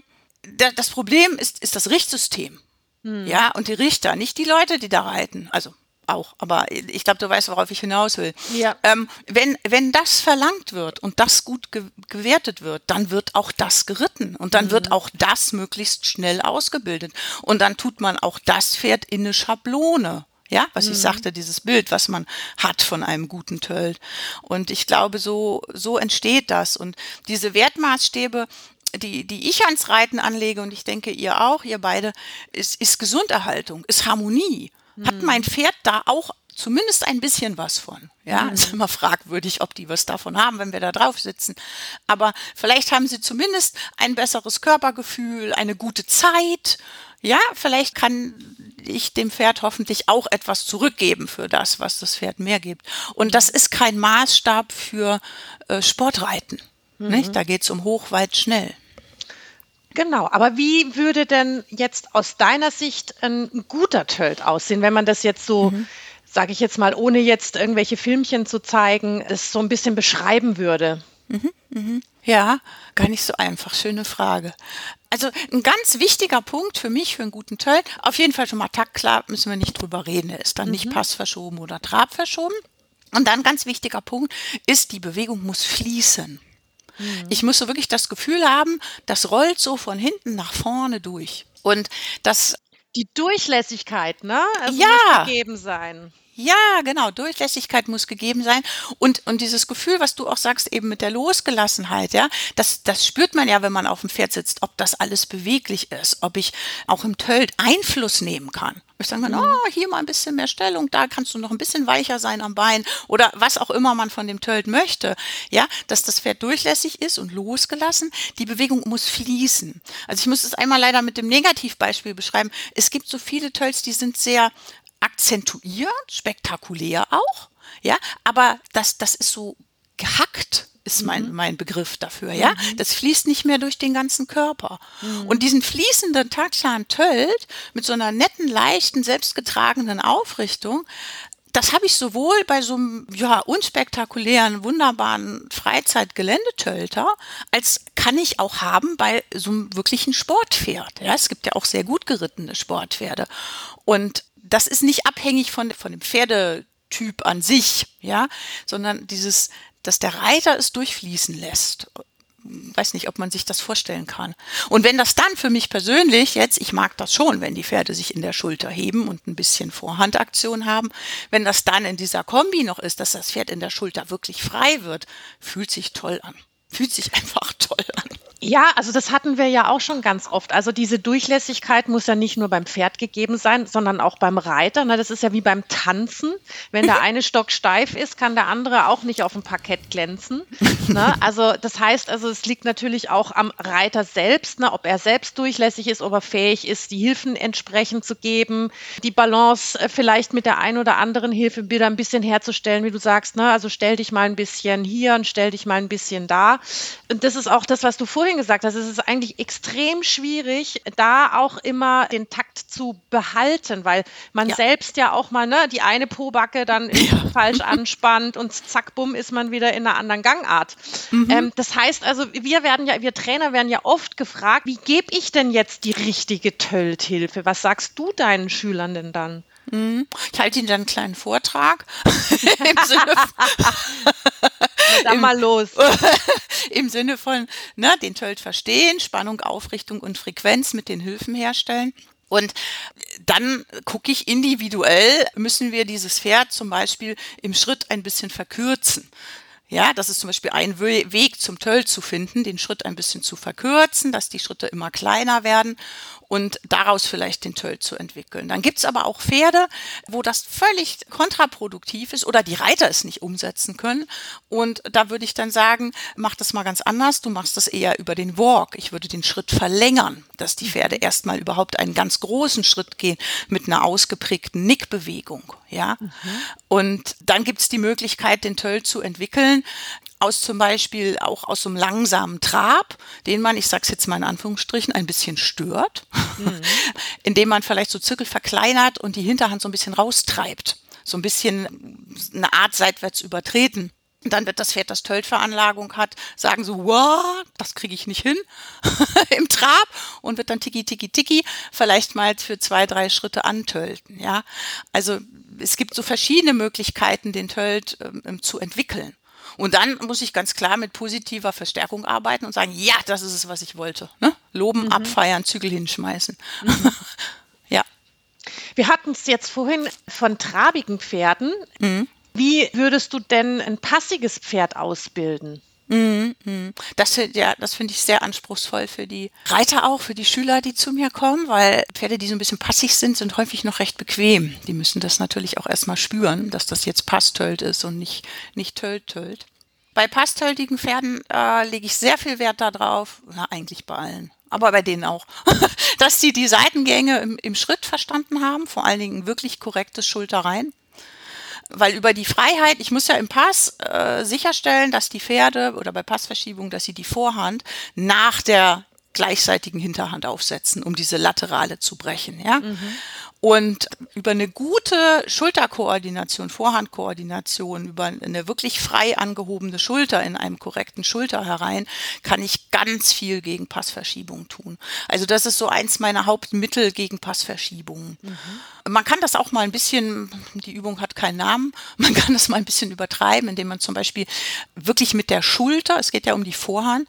das Problem ist, ist das Richtsystem. Hm. Ja, und die Richter, nicht die Leute, die da reiten. Also auch, aber ich glaube, du weißt, worauf ich hinaus will. Ja. Ähm, wenn, wenn das verlangt wird und das gut ge gewertet wird, dann wird auch das geritten und dann mhm. wird auch das möglichst schnell ausgebildet und dann tut man auch das Pferd in eine Schablone. Ja, was mhm. ich sagte, dieses Bild, was man hat von einem guten Tölt. Und ich glaube, so, so entsteht das. Und diese Wertmaßstäbe, die, die ich ans Reiten anlege, und ich denke, ihr auch, ihr beide, ist, ist Gesunderhaltung, ist Harmonie. Mhm. Hat mein Pferd da auch zumindest ein bisschen was von. Ja, mhm. ist immer fragwürdig, ob die was davon haben, wenn wir da drauf sitzen. Aber vielleicht haben sie zumindest ein besseres Körpergefühl, eine gute Zeit. Ja, vielleicht kann ich dem Pferd hoffentlich auch etwas zurückgeben für das, was das Pferd mehr gibt. Und das ist kein Maßstab für äh, Sportreiten. Mhm. Nicht? Da geht es um hoch, weit, schnell. Genau, aber wie würde denn jetzt aus deiner Sicht ein guter Tölt aussehen, wenn man das jetzt so, mhm. sage ich jetzt mal, ohne jetzt irgendwelche Filmchen zu zeigen, es so ein bisschen beschreiben würde? Mhm, mhm. Ja, gar nicht so einfach. Schöne Frage. Also ein ganz wichtiger Punkt für mich, für einen guten Töll, auf jeden Fall schon mal taktklar, müssen wir nicht drüber reden. Er ist dann mhm. nicht passverschoben oder trabverschoben. Und dann ganz wichtiger Punkt ist, die Bewegung muss fließen. Mhm. Ich muss so wirklich das Gefühl haben, das rollt so von hinten nach vorne durch. Und das die Durchlässigkeit, ne? Also ja. muss gegeben sein. Ja, genau. Durchlässigkeit muss gegeben sein. Und, und dieses Gefühl, was du auch sagst, eben mit der Losgelassenheit, ja, das, das spürt man ja, wenn man auf dem Pferd sitzt, ob das alles beweglich ist, ob ich auch im Tölt Einfluss nehmen kann. Ich sage dann, oh, hier mal ein bisschen mehr Stellung, da kannst du noch ein bisschen weicher sein am Bein oder was auch immer man von dem Tölt möchte. Ja, dass das Pferd durchlässig ist und losgelassen. Die Bewegung muss fließen. Also ich muss es einmal leider mit dem Negativbeispiel beschreiben. Es gibt so viele Tölts, die sind sehr akzentuiert, spektakulär auch, ja, aber das, das ist so gehackt ist mein, mhm. mein Begriff dafür, ja. Mhm. Das fließt nicht mehr durch den ganzen Körper. Mhm. Und diesen fließenden Taktschan Tölt mit so einer netten, leichten, selbstgetragenen Aufrichtung, das habe ich sowohl bei so einem ja, unspektakulären, wunderbaren Freizeitgeländetölter, als kann ich auch haben bei so einem wirklichen Sportpferd. Ja, es gibt ja auch sehr gut gerittene Sportpferde. Und das ist nicht abhängig von, von dem Pferdetyp an sich, ja, sondern dieses, dass der Reiter es durchfließen lässt. Weiß nicht, ob man sich das vorstellen kann. Und wenn das dann für mich persönlich jetzt, ich mag das schon, wenn die Pferde sich in der Schulter heben und ein bisschen Vorhandaktion haben, wenn das dann in dieser Kombi noch ist, dass das Pferd in der Schulter wirklich frei wird, fühlt sich toll an. Fühlt sich einfach toll an. Ja, also das hatten wir ja auch schon ganz oft. Also diese Durchlässigkeit muss ja nicht nur beim Pferd gegeben sein, sondern auch beim Reiter. Ne? Das ist ja wie beim Tanzen. Wenn der eine Stock steif ist, kann der andere auch nicht auf dem Parkett glänzen. Ne? Also das heißt, also es liegt natürlich auch am Reiter selbst, ne? ob er selbst durchlässig ist, ob er fähig ist, die Hilfen entsprechend zu geben, die Balance äh, vielleicht mit der ein oder anderen Hilfe wieder ein bisschen herzustellen, wie du sagst. Also stell dich mal ein bisschen hier und stell dich mal ein bisschen da. Und das ist auch das, was du vorhin vorhin gesagt hast, es ist eigentlich extrem schwierig, da auch immer den Takt zu behalten, weil man ja. selbst ja auch mal ne, die eine Pobacke dann ja. falsch anspannt und zack, bumm, ist man wieder in einer anderen Gangart. Mhm. Ähm, das heißt also, wir werden ja, wir Trainer werden ja oft gefragt, wie gebe ich denn jetzt die richtige Tölthilfe? Was sagst du deinen Schülern denn dann? Mhm. Ich halte Ihnen dann einen kleinen Vortrag. Im Sinne dann mal los. Im Sinne von, ne, den Tölt verstehen, Spannung, Aufrichtung und Frequenz mit den Hilfen herstellen. Und dann gucke ich individuell, müssen wir dieses Pferd zum Beispiel im Schritt ein bisschen verkürzen. Ja, das ist zum Beispiel ein Weg zum Töll zu finden, den Schritt ein bisschen zu verkürzen, dass die Schritte immer kleiner werden und daraus vielleicht den Töll zu entwickeln. Dann gibt's aber auch Pferde, wo das völlig kontraproduktiv ist oder die Reiter es nicht umsetzen können. Und da würde ich dann sagen, mach das mal ganz anders. Du machst das eher über den Walk. Ich würde den Schritt verlängern, dass die Pferde erstmal überhaupt einen ganz großen Schritt gehen mit einer ausgeprägten Nickbewegung. Ja. Mhm. Und dann gibt's die Möglichkeit, den Töll zu entwickeln aus zum Beispiel auch aus so einem langsamen Trab, den man, ich sage es jetzt mal in Anführungsstrichen, ein bisschen stört, mhm. indem man vielleicht so Zirkel verkleinert und die Hinterhand so ein bisschen raustreibt, so ein bisschen eine Art seitwärts übertreten dann wird das Pferd, das Töltveranlagung hat, sagen so, wow, das kriege ich nicht hin im Trab und wird dann tiki tiki tiki vielleicht mal für zwei, drei Schritte antölten. Ja, also es gibt so verschiedene Möglichkeiten, den Tölt ähm, zu entwickeln. Und dann muss ich ganz klar mit positiver Verstärkung arbeiten und sagen, ja, das ist es, was ich wollte. Ne? Loben, mhm. abfeiern, Zügel hinschmeißen. Mhm. ja. Wir hatten es jetzt vorhin von trabigen Pferden. Mhm. Wie würdest du denn ein passiges Pferd ausbilden? Mhm, mhm. Das, ja, das finde ich sehr anspruchsvoll für die Reiter auch, für die Schüler, die zu mir kommen, weil Pferde, die so ein bisschen passig sind, sind häufig noch recht bequem. Die müssen das natürlich auch erstmal spüren, dass das jetzt Passtölt ist und nicht, nicht Tölt-Tölt. Bei passtöltigen Pferden äh, lege ich sehr viel Wert darauf, na eigentlich bei allen, aber bei denen auch, dass sie die Seitengänge im, im Schritt verstanden haben, vor allen Dingen wirklich korrektes Schulterrein weil über die Freiheit, ich muss ja im Pass äh, sicherstellen, dass die Pferde oder bei Passverschiebung, dass sie die Vorhand nach der gleichseitigen Hinterhand aufsetzen, um diese Laterale zu brechen, ja. Mhm. Und über eine gute Schulterkoordination, Vorhandkoordination, über eine wirklich frei angehobene Schulter in einem korrekten Schulter herein, kann ich ganz viel gegen Passverschiebung tun. Also das ist so eins meiner Hauptmittel gegen Passverschiebungen. Mhm. Man kann das auch mal ein bisschen, die Übung hat keinen Namen, man kann das mal ein bisschen übertreiben, indem man zum Beispiel wirklich mit der Schulter, es geht ja um die Vorhand,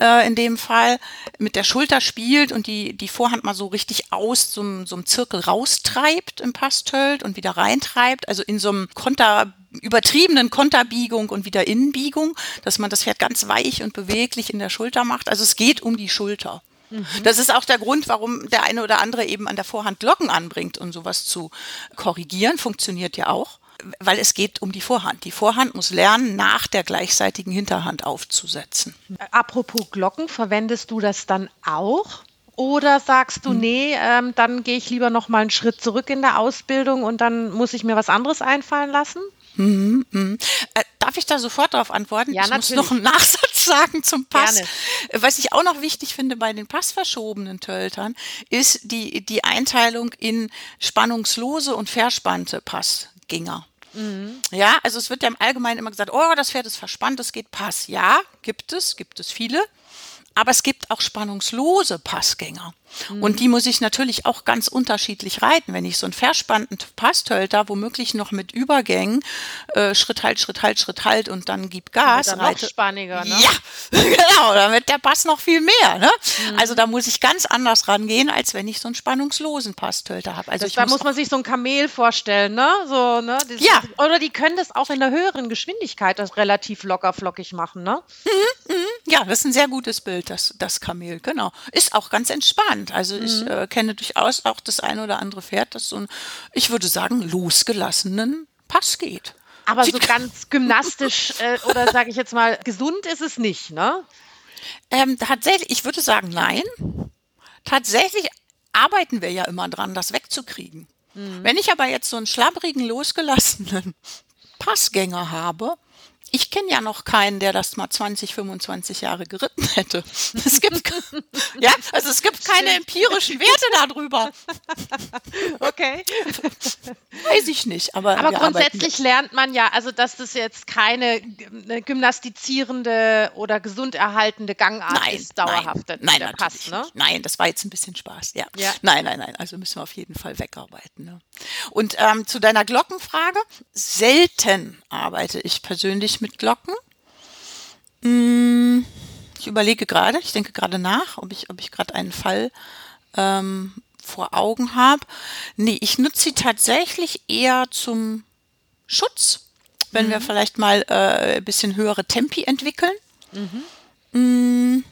äh, in dem Fall mit der Schulter spielt und die, die Vorhand mal so richtig aus so, so einem Zirkel raustreibt im Pastölt und wieder reintreibt, also in so einem Konter übertriebenen Konterbiegung und wieder Innenbiegung, dass man das Pferd ganz weich und beweglich in der Schulter macht. Also es geht um die Schulter. Mhm. Das ist auch der Grund, warum der eine oder andere eben an der Vorhand Glocken anbringt, um sowas zu korrigieren. Funktioniert ja auch weil es geht um die Vorhand. Die Vorhand muss lernen, nach der gleichseitigen Hinterhand aufzusetzen. Apropos Glocken, verwendest du das dann auch? Oder sagst du, hm. nee, ähm, dann gehe ich lieber noch mal einen Schritt zurück in der Ausbildung und dann muss ich mir was anderes einfallen lassen? Mhm, mh. äh, darf ich da sofort darauf antworten? Ja, ich natürlich. muss noch einen Nachsatz sagen zum Pass. Gerne. Was ich auch noch wichtig finde bei den passverschobenen Töltern, ist die, die Einteilung in spannungslose und verspannte Pass. Gänger. Mhm. Ja, also es wird ja im Allgemeinen immer gesagt, oh, das Pferd ist verspannt, es geht Pass. Ja, gibt es, gibt es viele. Aber es gibt auch spannungslose Passgänger. Mhm. Und die muss ich natürlich auch ganz unterschiedlich reiten. Wenn ich so einen verspannten Passtölter, womöglich noch mit Übergängen, äh, Schritt halt, Schritt halt, Schritt halt und dann gib Gas. Dann reite. noch spanniger, ne? Ja, genau, damit der Pass noch viel mehr. Ne? Mhm. Also da muss ich ganz anders rangehen, als wenn ich so einen spannungslosen Passtölter habe. Also da muss, muss man sich so ein Kamel vorstellen, ne? So, ne? Ja. Oder die können das auch in der höheren Geschwindigkeit das relativ locker flockig machen, ne? Mhm, mh. Ja, das ist ein sehr gutes Bild, das, das Kamel, genau. Ist auch ganz entspannt spannend. Also ich mhm. äh, kenne durchaus auch das eine oder andere Pferd, das so ein, ich würde sagen, losgelassenen Pass geht. Aber so ganz gymnastisch äh, oder sage ich jetzt mal, gesund ist es nicht, ne? Ähm, tatsächlich, ich würde sagen, nein. Tatsächlich arbeiten wir ja immer dran, das wegzukriegen. Mhm. Wenn ich aber jetzt so einen schlabbrigen, losgelassenen Passgänger habe, ich kenne ja noch keinen, der das mal 20, 25 Jahre geritten hätte. Es gibt, ja, also es gibt keine empirischen Werte darüber. Okay. Weiß ich nicht, aber. Aber grundsätzlich lernt man ja, also dass das jetzt keine gymnastizierende oder gesund erhaltende Gangart nein, ist, dauerhaft. Nein, nein, passt, ne? Nein, das war jetzt ein bisschen Spaß, ja. ja. Nein, nein, nein. Also müssen wir auf jeden Fall wegarbeiten. Ne? Und ähm, zu deiner Glockenfrage, selten arbeite ich persönlich mit Glocken. Hm, ich überlege gerade, ich denke gerade nach, ob ich, ob ich gerade einen Fall ähm, vor Augen habe. Nee, ich nutze sie tatsächlich eher zum Schutz, wenn mhm. wir vielleicht mal äh, ein bisschen höhere Tempi entwickeln. Mhm. Mm,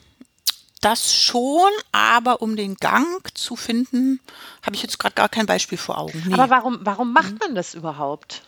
das schon, aber um den Gang zu finden, habe ich jetzt gerade gar kein Beispiel vor Augen. Nee. Aber warum, warum macht mhm. man das überhaupt?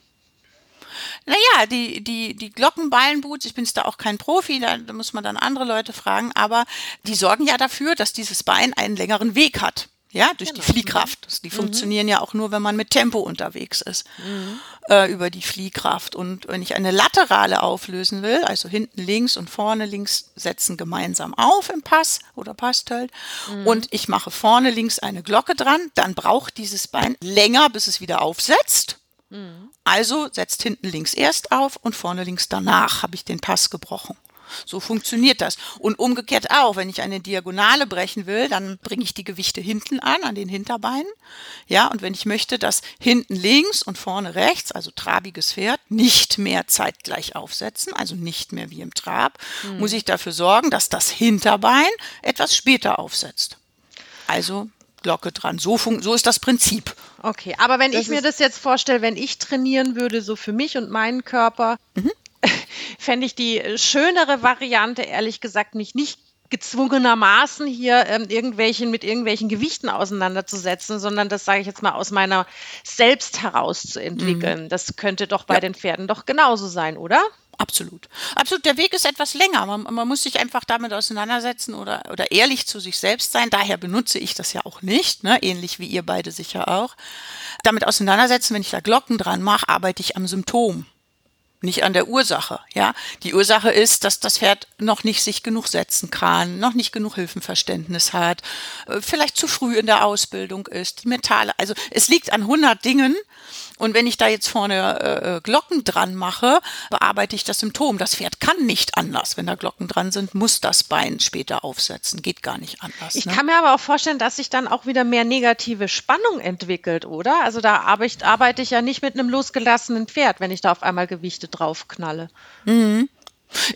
Naja, die, die, die Glockenballenboots, ich bin da auch kein Profi, da, da muss man dann andere Leute fragen, aber die sorgen ja dafür, dass dieses Bein einen längeren Weg hat. Ja, durch genau. die Fliehkraft. Die mhm. funktionieren ja auch nur, wenn man mit Tempo unterwegs ist. Mhm. Äh, über die Fliehkraft. Und wenn ich eine Laterale auflösen will, also hinten links und vorne links setzen gemeinsam auf im Pass oder Passtölt. Mhm. Und ich mache vorne links eine Glocke dran, dann braucht dieses Bein länger, bis es wieder aufsetzt. Mhm. Also setzt hinten links erst auf und vorne links danach habe ich den Pass gebrochen. So funktioniert das. Und umgekehrt auch, wenn ich eine Diagonale brechen will, dann bringe ich die Gewichte hinten an, an den Hinterbeinen. Ja, und wenn ich möchte, dass hinten links und vorne rechts, also trabiges Pferd, nicht mehr zeitgleich aufsetzen, also nicht mehr wie im Trab, hm. muss ich dafür sorgen, dass das Hinterbein etwas später aufsetzt. Also Glocke dran. So, so ist das Prinzip. Okay, aber wenn das ich mir das jetzt vorstelle, wenn ich trainieren würde, so für mich und meinen Körper, mhm. fände ich die schönere Variante, ehrlich gesagt, mich nicht gezwungenermaßen hier ähm, irgendwelchen mit irgendwelchen Gewichten auseinanderzusetzen, sondern das sage ich jetzt mal aus meiner selbst heraus zu entwickeln. Mhm. Das könnte doch bei ja. den Pferden doch genauso sein, oder? Absolut. Absolut. Der Weg ist etwas länger. Man, man, muss sich einfach damit auseinandersetzen oder, oder ehrlich zu sich selbst sein. Daher benutze ich das ja auch nicht, ne? ähnlich wie ihr beide sicher auch. Damit auseinandersetzen, wenn ich da Glocken dran mache, arbeite ich am Symptom nicht an der Ursache. Ja, die Ursache ist, dass das Pferd noch nicht sich genug setzen kann, noch nicht genug Hilfenverständnis hat, äh, vielleicht zu früh in der Ausbildung ist, die mentale. Also es liegt an 100 Dingen und wenn ich da jetzt vorne äh, äh, Glocken dran mache, bearbeite ich das Symptom. Das Pferd kann nicht anders. Wenn da Glocken dran sind, muss das Bein später aufsetzen. Geht gar nicht anders. Ich ne? kann mir aber auch vorstellen, dass sich dann auch wieder mehr negative Spannung entwickelt, oder? Also da arbeite, arbeite ich ja nicht mit einem losgelassenen Pferd, wenn ich da auf einmal Gewichte draufknalle. Mhm.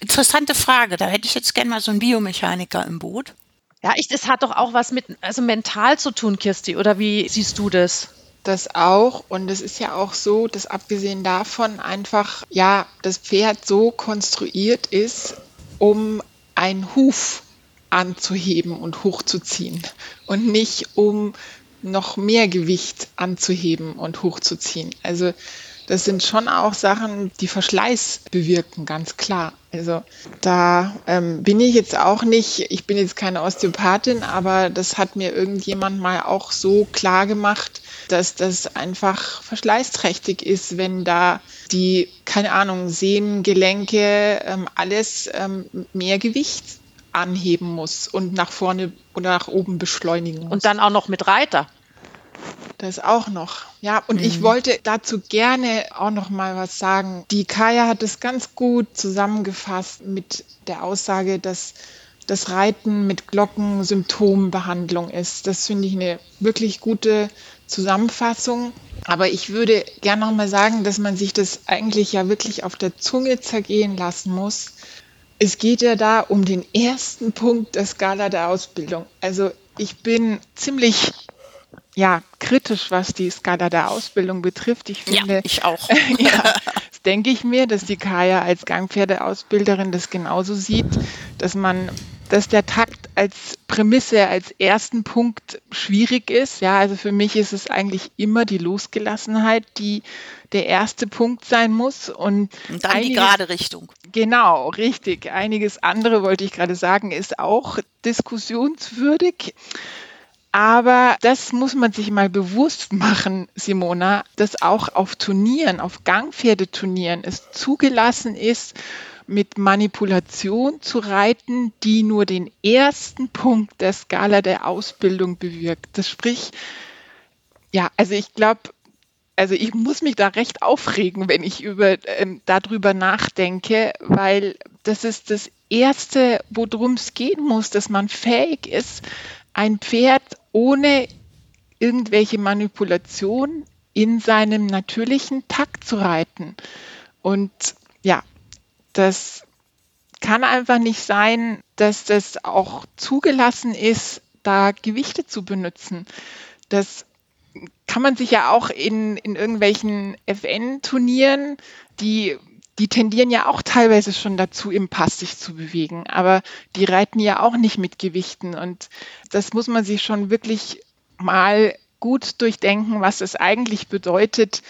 Interessante Frage. Da hätte ich jetzt gerne mal so einen Biomechaniker im Boot. Ja, ich, das hat doch auch was mit also mental zu tun, Kirsti, oder wie siehst du das? Das auch. Und es ist ja auch so, dass abgesehen davon einfach, ja, das Pferd so konstruiert ist, um einen Huf anzuheben und hochzuziehen und nicht um noch mehr Gewicht anzuheben und hochzuziehen. Also das sind schon auch Sachen, die Verschleiß bewirken, ganz klar. Also da ähm, bin ich jetzt auch nicht, ich bin jetzt keine Osteopathin, aber das hat mir irgendjemand mal auch so klar gemacht, dass das einfach verschleißträchtig ist, wenn da die, keine Ahnung, Sehnen, Gelenke, ähm, alles ähm, mehr Gewicht anheben muss und nach vorne oder nach oben beschleunigen muss. Und dann auch noch mit Reiter. Das auch noch. Ja, und mhm. ich wollte dazu gerne auch noch mal was sagen. Die Kaya hat es ganz gut zusammengefasst mit der Aussage, dass das Reiten mit Glocken Symptombehandlung ist. Das finde ich eine wirklich gute Zusammenfassung. Aber ich würde gerne noch mal sagen, dass man sich das eigentlich ja wirklich auf der Zunge zergehen lassen muss. Es geht ja da um den ersten Punkt der Skala der Ausbildung. Also ich bin ziemlich ja, kritisch, was die Skala der Ausbildung betrifft. Ich finde, ja, ich auch. ja, das denke ich mir, dass die Kaya als Gangpferdeausbilderin das genauso sieht, dass man, dass der Takt als Prämisse, als ersten Punkt schwierig ist. Ja, also für mich ist es eigentlich immer die Losgelassenheit, die der erste Punkt sein muss. Und, und dann einiges, die gerade Richtung. Genau, richtig. Einiges andere, wollte ich gerade sagen, ist auch diskussionswürdig. Aber das muss man sich mal bewusst machen, Simona, dass auch auf Turnieren, auf Gangpferdeturnieren es zugelassen ist, mit Manipulation zu reiten, die nur den ersten Punkt der Skala der Ausbildung bewirkt. Das sprich, ja, also ich glaube, also ich muss mich da recht aufregen, wenn ich über, ähm, darüber nachdenke, weil das ist das Erste, worum es gehen muss, dass man fähig ist, ein Pferd ohne irgendwelche Manipulation in seinem natürlichen Takt zu reiten. Und ja, das kann einfach nicht sein, dass das auch zugelassen ist, da Gewichte zu benutzen. Das kann man sich ja auch in, in irgendwelchen FN-Turnieren, die die tendieren ja auch teilweise schon dazu, im Pass sich zu bewegen, aber die reiten ja auch nicht mit Gewichten und das muss man sich schon wirklich mal gut durchdenken, was es eigentlich bedeutet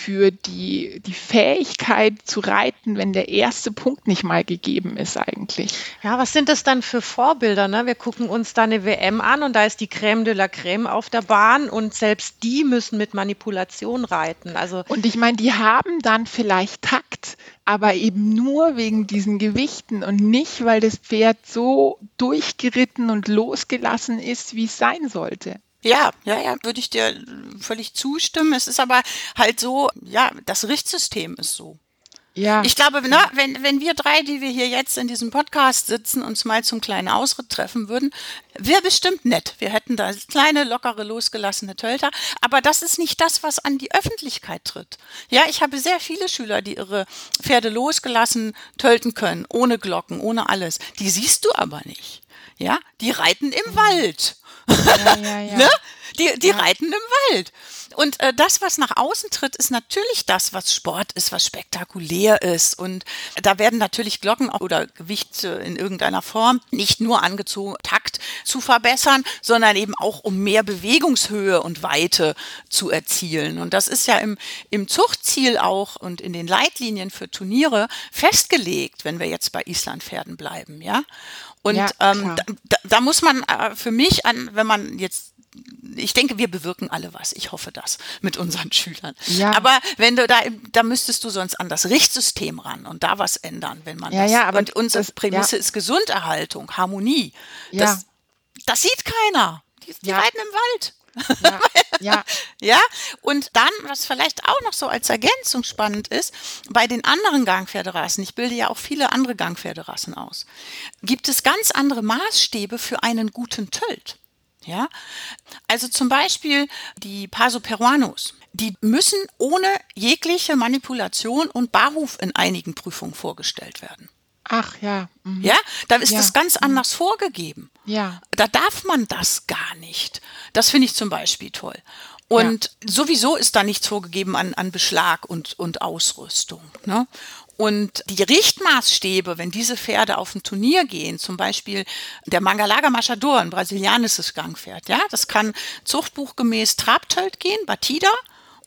für die, die Fähigkeit zu reiten, wenn der erste Punkt nicht mal gegeben ist eigentlich. Ja, was sind das dann für Vorbilder? Ne? Wir gucken uns da eine WM an und da ist die Crème de la Crème auf der Bahn und selbst die müssen mit Manipulation reiten. Also und ich meine, die haben dann vielleicht Takt, aber eben nur wegen diesen Gewichten und nicht, weil das Pferd so durchgeritten und losgelassen ist, wie es sein sollte. Ja, ja, ja, würde ich dir völlig zustimmen. Es ist aber halt so, ja, das Richtsystem ist so. Ja. Ich glaube, na, wenn, wenn wir drei, die wir hier jetzt in diesem Podcast sitzen, uns mal zum kleinen Ausritt treffen würden, wäre bestimmt nett. Wir hätten da kleine, lockere, losgelassene Tölter. Aber das ist nicht das, was an die Öffentlichkeit tritt. Ja, ich habe sehr viele Schüler, die ihre Pferde losgelassen tölten können, ohne Glocken, ohne alles. Die siehst du aber nicht. Ja, die reiten im mhm. Wald. Ja, ja, ne? Die, die reiten im Wald. Und äh, das, was nach außen tritt, ist natürlich das, was Sport ist, was spektakulär ist. Und da werden natürlich Glocken oder Gewicht in irgendeiner Form nicht nur angezogen, Takt zu verbessern, sondern eben auch um mehr Bewegungshöhe und Weite zu erzielen. Und das ist ja im, im Zuchtziel auch und in den Leitlinien für Turniere festgelegt, wenn wir jetzt bei Islandpferden bleiben, ja. Und ja, ähm, da, da, muss man äh, für mich an, wenn man jetzt ich denke, wir bewirken alle was. Ich hoffe das mit unseren Schülern. Ja. Aber wenn du da, da müsstest du sonst an das Richtsystem ran und da was ändern, wenn man ja, das. Ja, aber und unsere das, Prämisse ja. ist Gesunderhaltung, Harmonie. Ja. Das, das sieht keiner. Die, die reiten im Wald. Ja, ja. ja, und dann, was vielleicht auch noch so als Ergänzung spannend ist, bei den anderen Gangpferderassen, ich bilde ja auch viele andere Gangpferderassen aus, gibt es ganz andere Maßstäbe für einen guten Tölt. Ja, also zum Beispiel die Paso Peruanos. Die müssen ohne jegliche Manipulation und Barhuf in einigen Prüfungen vorgestellt werden. Ach ja. Mhm. Ja, da ist ja. das ganz mhm. anders mhm. vorgegeben. Ja. Da darf man das gar nicht. Das finde ich zum Beispiel toll. Und ja. sowieso ist da nichts vorgegeben an, an Beschlag und, und Ausrüstung. Ne? Und die Richtmaßstäbe, wenn diese Pferde auf ein Turnier gehen, zum Beispiel der Mangalaga Machador, ein brasilianisches Gangpferd, ja, das kann zuchtbuchgemäß Trabtölt gehen, Batida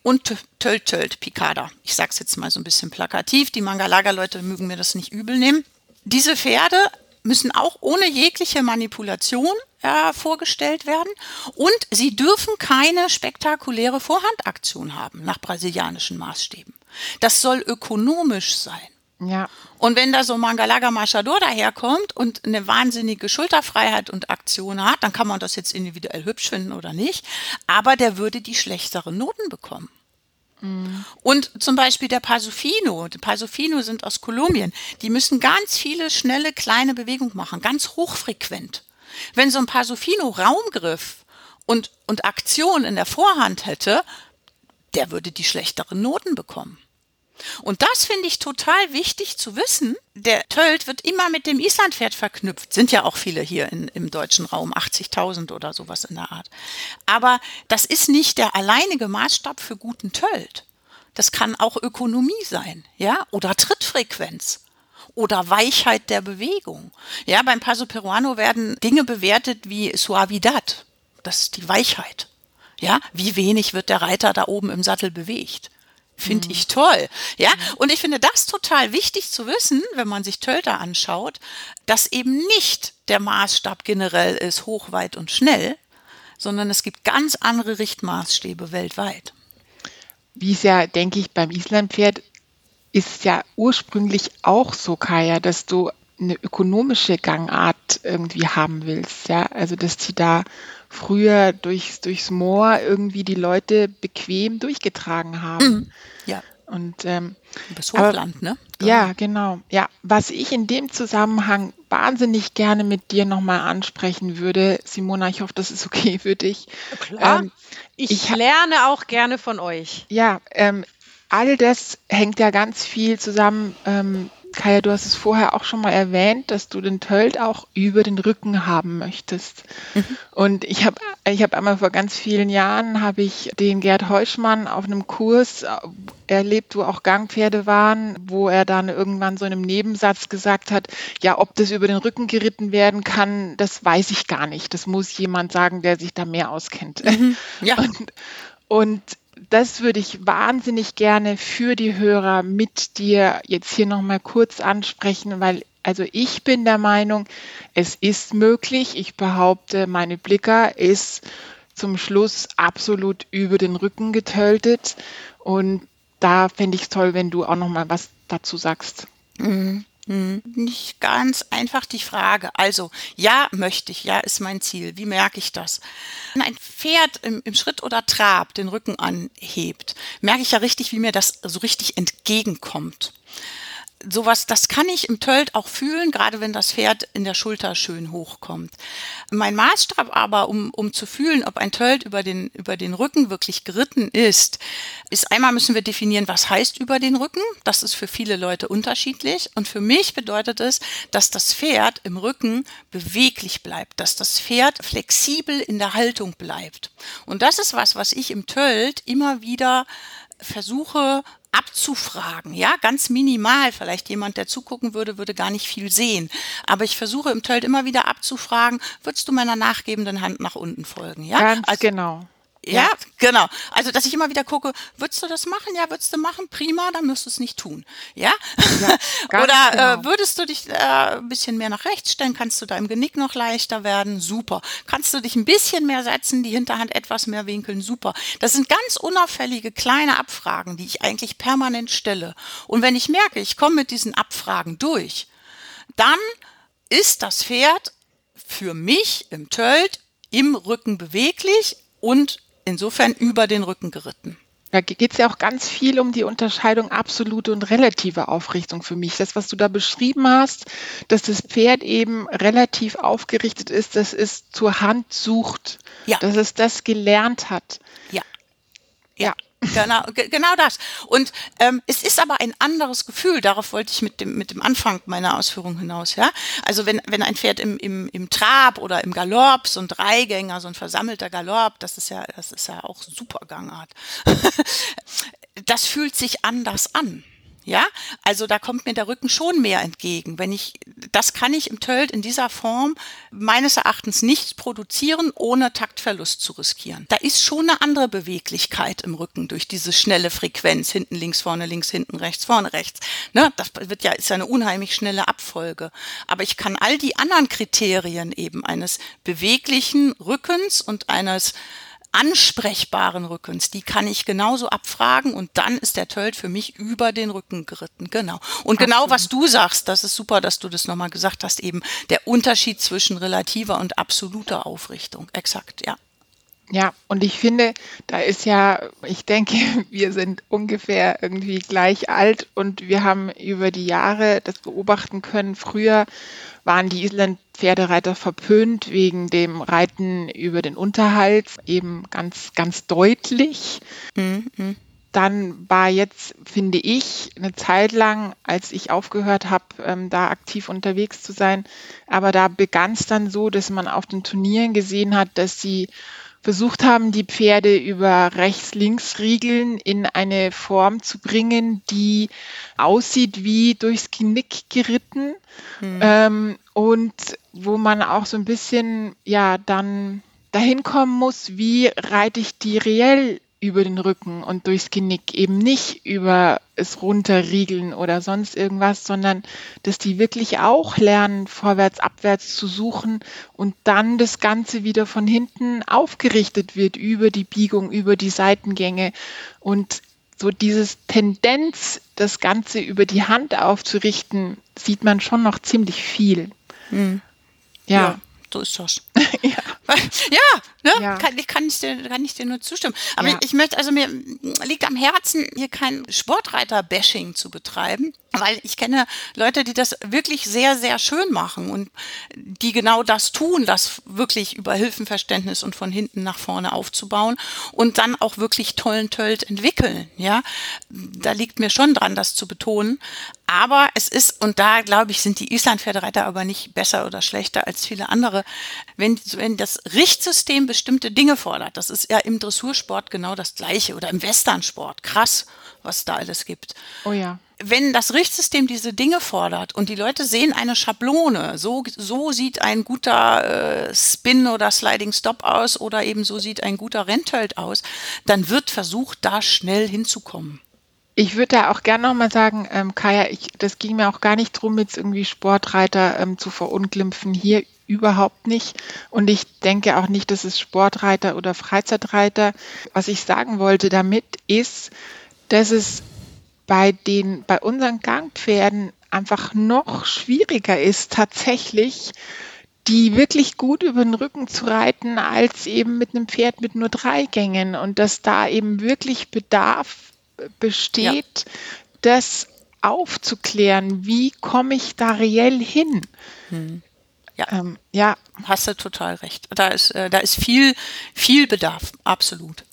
und Tölt Tölt, Picada. Ich sag's jetzt mal so ein bisschen plakativ, die Mangalaga-Leute mögen mir das nicht übel nehmen. Diese Pferde müssen auch ohne jegliche Manipulation äh, vorgestellt werden und sie dürfen keine spektakuläre Vorhandaktion haben nach brasilianischen Maßstäben. Das soll ökonomisch sein. Ja. Und wenn da so Mangalaga Machador daherkommt und eine wahnsinnige Schulterfreiheit und Aktion hat, dann kann man das jetzt individuell hübsch finden oder nicht, aber der würde die schlechteren Noten bekommen. Mhm. Und zum Beispiel der Pasofino, die Pasofino sind aus Kolumbien, die müssen ganz viele schnelle kleine Bewegungen machen, ganz hochfrequent. Wenn so ein Pasofino Raumgriff und, und Aktion in der Vorhand hätte, der würde die schlechteren Noten bekommen. Und das finde ich total wichtig zu wissen. Der Tölt wird immer mit dem Islandpferd verknüpft. Sind ja auch viele hier in, im deutschen Raum, 80.000 oder sowas in der Art. Aber das ist nicht der alleinige Maßstab für guten Tölt. Das kann auch Ökonomie sein, ja, oder Trittfrequenz oder Weichheit der Bewegung. Ja, beim Paso Peruano werden Dinge bewertet wie Suavidad. Das ist die Weichheit. Ja, wie wenig wird der Reiter da oben im Sattel bewegt? Finde mhm. ich toll. Ja, mhm. und ich finde das total wichtig zu wissen, wenn man sich Tölter anschaut, dass eben nicht der Maßstab generell ist, hoch, weit und schnell, sondern es gibt ganz andere Richtmaßstäbe weltweit. Wie es ja, denke ich, beim Islandpferd ist ja ursprünglich auch so, Kaya, dass du eine ökonomische Gangart irgendwie haben willst. Ja, also dass die da früher durchs, durchs Moor irgendwie die Leute bequem durchgetragen haben. Mhm. Ja. Und ähm, das Hochland, aber, ne? Genau. Ja, genau. Ja, was ich in dem Zusammenhang wahnsinnig gerne mit dir nochmal ansprechen würde, Simona, ich hoffe, das ist okay für dich. Klar. Ähm, ich, ich lerne auch gerne von euch. Ja, ähm, all das hängt ja ganz viel zusammen ähm, Kaya, du hast es vorher auch schon mal erwähnt, dass du den Tölt auch über den Rücken haben möchtest. Mhm. Und ich habe ich hab einmal vor ganz vielen Jahren, habe ich den Gerd Heuschmann auf einem Kurs erlebt, wo auch Gangpferde waren, wo er dann irgendwann so in einem Nebensatz gesagt hat, ja, ob das über den Rücken geritten werden kann, das weiß ich gar nicht. Das muss jemand sagen, der sich da mehr auskennt. Mhm. Ja. Und, und das würde ich wahnsinnig gerne für die Hörer mit dir jetzt hier nochmal kurz ansprechen, weil also ich bin der Meinung, es ist möglich. Ich behaupte, meine Blicker ist zum Schluss absolut über den Rücken getöltet. Und da fände ich es toll, wenn du auch nochmal was dazu sagst. Mhm. Hm, nicht ganz einfach die Frage. Also, ja, möchte ich, ja, ist mein Ziel. Wie merke ich das? Wenn ein Pferd im, im, Schritt oder Trab den Rücken anhebt, merke ich ja richtig, wie mir das so richtig entgegenkommt sowas, das kann ich im Tölt auch fühlen, gerade wenn das Pferd in der Schulter schön hochkommt. Mein Maßstab aber, um, um zu fühlen, ob ein Tölt über den, über den Rücken wirklich geritten ist, ist einmal müssen wir definieren, was heißt über den Rücken. Das ist für viele Leute unterschiedlich. Und für mich bedeutet es, dass das Pferd im Rücken beweglich bleibt, dass das Pferd flexibel in der Haltung bleibt. Und das ist was, was ich im Tölt immer wieder versuche abzufragen, ja, ganz minimal. Vielleicht jemand, der zugucken würde, würde gar nicht viel sehen. Aber ich versuche im Tölt immer wieder abzufragen, würdest du meiner nachgebenden Hand nach unten folgen, ja? Ganz also, genau. Ja, genau. Also, dass ich immer wieder gucke, würdest du das machen? Ja, würdest du machen? Prima, dann müsstest du es nicht tun. Ja? ja Oder genau. äh, würdest du dich äh, ein bisschen mehr nach rechts stellen? Kannst du da im Genick noch leichter werden? Super. Kannst du dich ein bisschen mehr setzen, die Hinterhand etwas mehr winkeln? Super. Das sind ganz unauffällige kleine Abfragen, die ich eigentlich permanent stelle. Und wenn ich merke, ich komme mit diesen Abfragen durch, dann ist das Pferd für mich im Tölt im Rücken beweglich und insofern über den Rücken geritten. Da geht es ja auch ganz viel um die Unterscheidung absolute und relative Aufrichtung für mich. Das, was du da beschrieben hast, dass das Pferd eben relativ aufgerichtet ist, dass es zur Hand sucht, ja. dass es das gelernt hat. Ja. Ja. Genau, genau das. Und ähm, es ist aber ein anderes Gefühl. Darauf wollte ich mit dem mit dem Anfang meiner Ausführung hinaus. Ja, also wenn wenn ein Pferd im im, im Trab oder im Galopp so ein Dreigänger, so ein versammelter Galopp, das ist ja das ist ja auch super Gangart. das fühlt sich anders an. Ja, also da kommt mir der Rücken schon mehr entgegen. Wenn ich, das kann ich im Tölt in dieser Form meines Erachtens nicht produzieren, ohne Taktverlust zu riskieren. Da ist schon eine andere Beweglichkeit im Rücken durch diese schnelle Frequenz. Hinten links, vorne links, hinten rechts, vorne rechts. Ne, das wird ja, ist ja eine unheimlich schnelle Abfolge. Aber ich kann all die anderen Kriterien eben eines beweglichen Rückens und eines ansprechbaren Rückens, die kann ich genauso abfragen und dann ist der Tölt für mich über den Rücken geritten. Genau. Und genau Absolut. was du sagst, das ist super, dass du das nochmal gesagt hast, eben der Unterschied zwischen relativer und absoluter Aufrichtung. Exakt, ja. Ja, und ich finde, da ist ja, ich denke, wir sind ungefähr irgendwie gleich alt und wir haben über die Jahre das beobachten können. Früher waren die Island-Pferdereiter verpönt wegen dem Reiten über den Unterhals, eben ganz, ganz deutlich. Mhm. Dann war jetzt, finde ich, eine Zeit lang, als ich aufgehört habe, ähm, da aktiv unterwegs zu sein, aber da begann es dann so, dass man auf den Turnieren gesehen hat, dass sie versucht haben, die Pferde über Rechts-Links-Riegeln in eine Form zu bringen, die aussieht wie durchs Knick geritten mhm. ähm, und wo man auch so ein bisschen ja dann dahin kommen muss, wie reite ich die reell über den Rücken und durchs Genick, eben nicht über es runterriegeln oder sonst irgendwas, sondern dass die wirklich auch lernen, vorwärts, abwärts zu suchen und dann das Ganze wieder von hinten aufgerichtet wird über die Biegung, über die Seitengänge und so dieses Tendenz, das Ganze über die Hand aufzurichten, sieht man schon noch ziemlich viel. Mhm. ja. ja so ist das. ja, ja, ne? ja. Kann, kann, ich dir, kann ich dir nur zustimmen. Aber ja. ich, ich möchte, also mir liegt am Herzen, hier kein Sportreiter-Bashing zu betreiben weil ich kenne Leute, die das wirklich sehr, sehr schön machen und die genau das tun, das wirklich über Hilfenverständnis und von hinten nach vorne aufzubauen und dann auch wirklich tollen Tölt entwickeln. Ja, da liegt mir schon dran, das zu betonen. Aber es ist, und da glaube ich, sind die Islandpferdereiter aber nicht besser oder schlechter als viele andere, wenn, wenn das Richtsystem bestimmte Dinge fordert. Das ist ja im Dressursport genau das Gleiche oder im Westernsport. Krass, was da alles gibt. Oh ja wenn das Richtsystem diese Dinge fordert und die Leute sehen eine Schablone, so, so sieht ein guter äh, Spin oder Sliding Stop aus oder eben so sieht ein guter Renntölt aus, dann wird versucht, da schnell hinzukommen. Ich würde da auch gerne nochmal sagen, ähm, Kaya, ich, das ging mir auch gar nicht drum, jetzt irgendwie Sportreiter ähm, zu verunglimpfen. Hier überhaupt nicht. Und ich denke auch nicht, dass es Sportreiter oder Freizeitreiter. Was ich sagen wollte damit ist, dass es bei den, bei unseren Gangpferden einfach noch schwieriger ist, tatsächlich die wirklich gut über den Rücken zu reiten, als eben mit einem Pferd mit nur drei Gängen. Und dass da eben wirklich Bedarf besteht, ja. das aufzuklären. Wie komme ich da reell hin? Hm. Ja. Ähm, ja. Hast du total recht. Da ist, äh, da ist viel, viel Bedarf, absolut.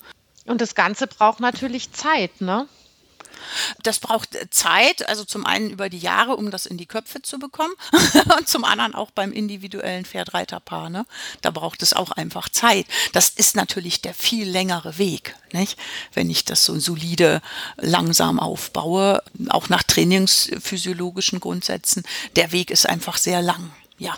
Und das Ganze braucht natürlich Zeit, ne? Das braucht Zeit, also zum einen über die Jahre, um das in die Köpfe zu bekommen und zum anderen auch beim individuellen Pferdreiterpaar. Ne? Da braucht es auch einfach Zeit. Das ist natürlich der viel längere Weg, nicht? wenn ich das so solide langsam aufbaue, auch nach trainingsphysiologischen Grundsätzen. Der Weg ist einfach sehr lang, ja.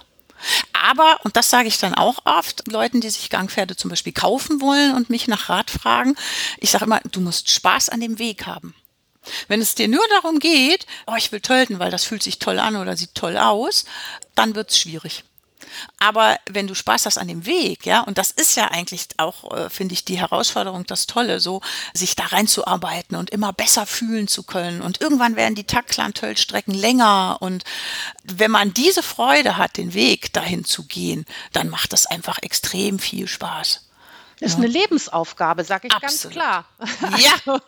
Aber, und das sage ich dann auch oft, Leuten, die sich Gangpferde zum Beispiel kaufen wollen und mich nach Rat fragen, ich sage immer, du musst Spaß an dem Weg haben. Wenn es dir nur darum geht, oh, ich will tölten, weil das fühlt sich toll an oder sieht toll aus, dann wird es schwierig. Aber wenn du Spaß hast an dem Weg, ja, und das ist ja eigentlich auch, äh, finde ich, die Herausforderung, das Tolle, so sich da reinzuarbeiten und immer besser fühlen zu können. Und irgendwann werden die Taklan-Töllstrecken länger. Und wenn man diese Freude hat, den Weg dahin zu gehen, dann macht das einfach extrem viel Spaß. Ist eine Lebensaufgabe, sage ich Absolut. ganz klar. Ja. Also,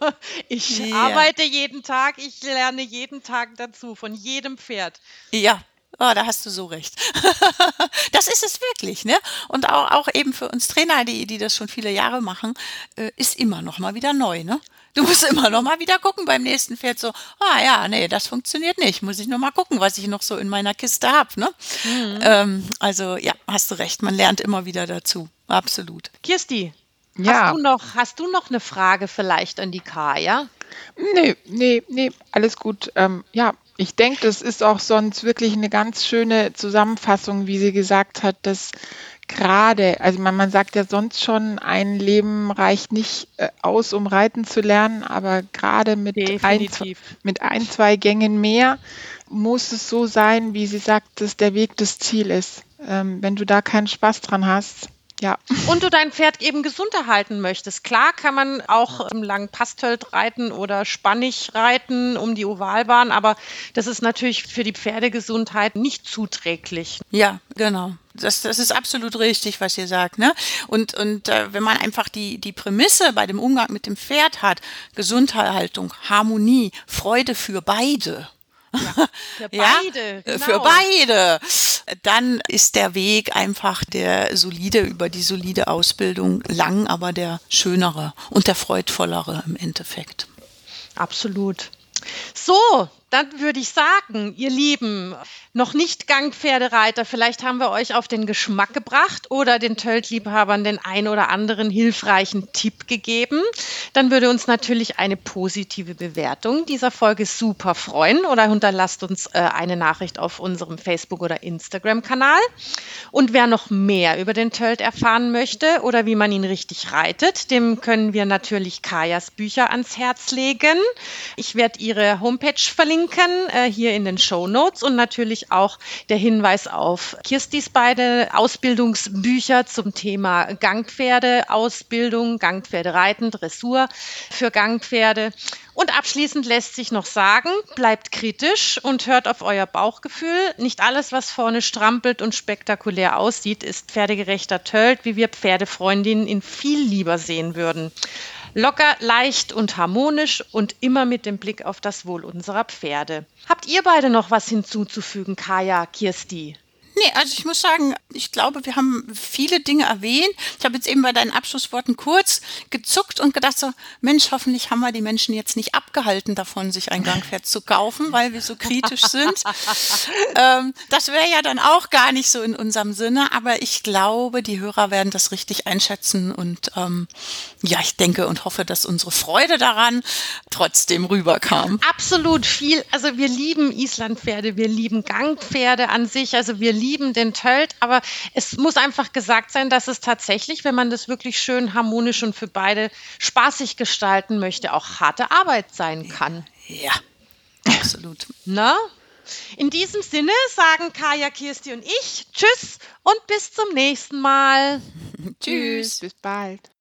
ich ja. arbeite jeden Tag, ich lerne jeden Tag dazu, von jedem Pferd. Ja, Oh, da hast du so recht. das ist es wirklich, ne? Und auch, auch eben für uns Trainer, die, die das schon viele Jahre machen, äh, ist immer noch mal wieder neu, ne? Du musst immer noch mal wieder gucken beim nächsten Pferd so, ah ja, nee, das funktioniert nicht. Muss ich noch mal gucken, was ich noch so in meiner Kiste habe, ne? Mhm. Ähm, also ja, hast du recht, man lernt immer wieder dazu. Absolut. Kirsti, ja. hast, du noch, hast du noch eine Frage vielleicht an die Kaya? Nee, nee, nee, alles gut. Ähm, ja, ich denke, das ist auch sonst wirklich eine ganz schöne Zusammenfassung, wie sie gesagt hat, dass gerade, also man, man sagt ja sonst schon, ein Leben reicht nicht äh, aus, um reiten zu lernen, aber gerade mit ein, mit ein, zwei Gängen mehr muss es so sein, wie sie sagt, dass der Weg das Ziel ist. Ähm, wenn du da keinen Spaß dran hast, ja. Und du dein Pferd eben gesund erhalten möchtest. Klar kann man auch im langen Pastöld reiten oder spannig reiten um die Ovalbahn, aber das ist natürlich für die Pferdegesundheit nicht zuträglich. Ja, genau. Das, das ist absolut richtig, was ihr sagt. Ne? Und, und äh, wenn man einfach die, die Prämisse bei dem Umgang mit dem Pferd hat, Gesundheitshaltung, Harmonie, Freude für beide, ja, für beide. Ja, genau. Für beide. Dann ist der Weg einfach der solide, über die solide Ausbildung lang, aber der schönere und der freudvollere im Endeffekt. Absolut. So, dann würde ich sagen, ihr Lieben, noch nicht Gangpferdereiter, vielleicht haben wir euch auf den Geschmack gebracht oder den Töltliebhabern den ein oder anderen hilfreichen Tipp gegeben. Dann würde uns natürlich eine positive Bewertung dieser Folge super freuen oder hinterlasst uns äh, eine Nachricht auf unserem Facebook- oder Instagram-Kanal. Und wer noch mehr über den Tölt erfahren möchte oder wie man ihn richtig reitet, dem können wir natürlich Kajas Bücher ans Herz legen. Ich werde ihre Homepage verlinken, äh, hier in den Show Notes und natürlich auch der Hinweis auf Kirstis beide Ausbildungsbücher zum Thema Gangpferde, Ausbildung, Gangpferde reiten, Dressur für Gangpferde. Und abschließend lässt sich noch sagen, bleibt kritisch und hört auf euer Bauchgefühl. Nicht alles, was vorne strampelt und spektakulär aussieht, ist pferdegerechter Tölt, wie wir Pferdefreundinnen ihn viel lieber sehen würden. Locker, leicht und harmonisch und immer mit dem Blick auf das Wohl unserer Pferde. Habt ihr beide noch was hinzuzufügen, Kaya, Kirsti? Nee, also ich muss sagen, ich glaube, wir haben viele Dinge erwähnt. Ich habe jetzt eben bei deinen Abschlussworten kurz gezuckt und gedacht so, Mensch, hoffentlich haben wir die Menschen jetzt nicht abgehalten davon, sich ein Gangpferd zu kaufen, weil wir so kritisch sind. ähm, das wäre ja dann auch gar nicht so in unserem Sinne, aber ich glaube, die Hörer werden das richtig einschätzen und ähm, ja, ich denke und hoffe, dass unsere Freude daran trotzdem rüberkam. Absolut viel. Also wir lieben Islandpferde, wir lieben Gangpferde an sich, also wir lieben lieben den Tölt, aber es muss einfach gesagt sein, dass es tatsächlich, wenn man das wirklich schön harmonisch und für beide spaßig gestalten möchte, auch harte Arbeit sein kann. Ja, absolut. Na? In diesem Sinne sagen Kaya, Kirsti und ich Tschüss und bis zum nächsten Mal. Tschüss. Bis bald.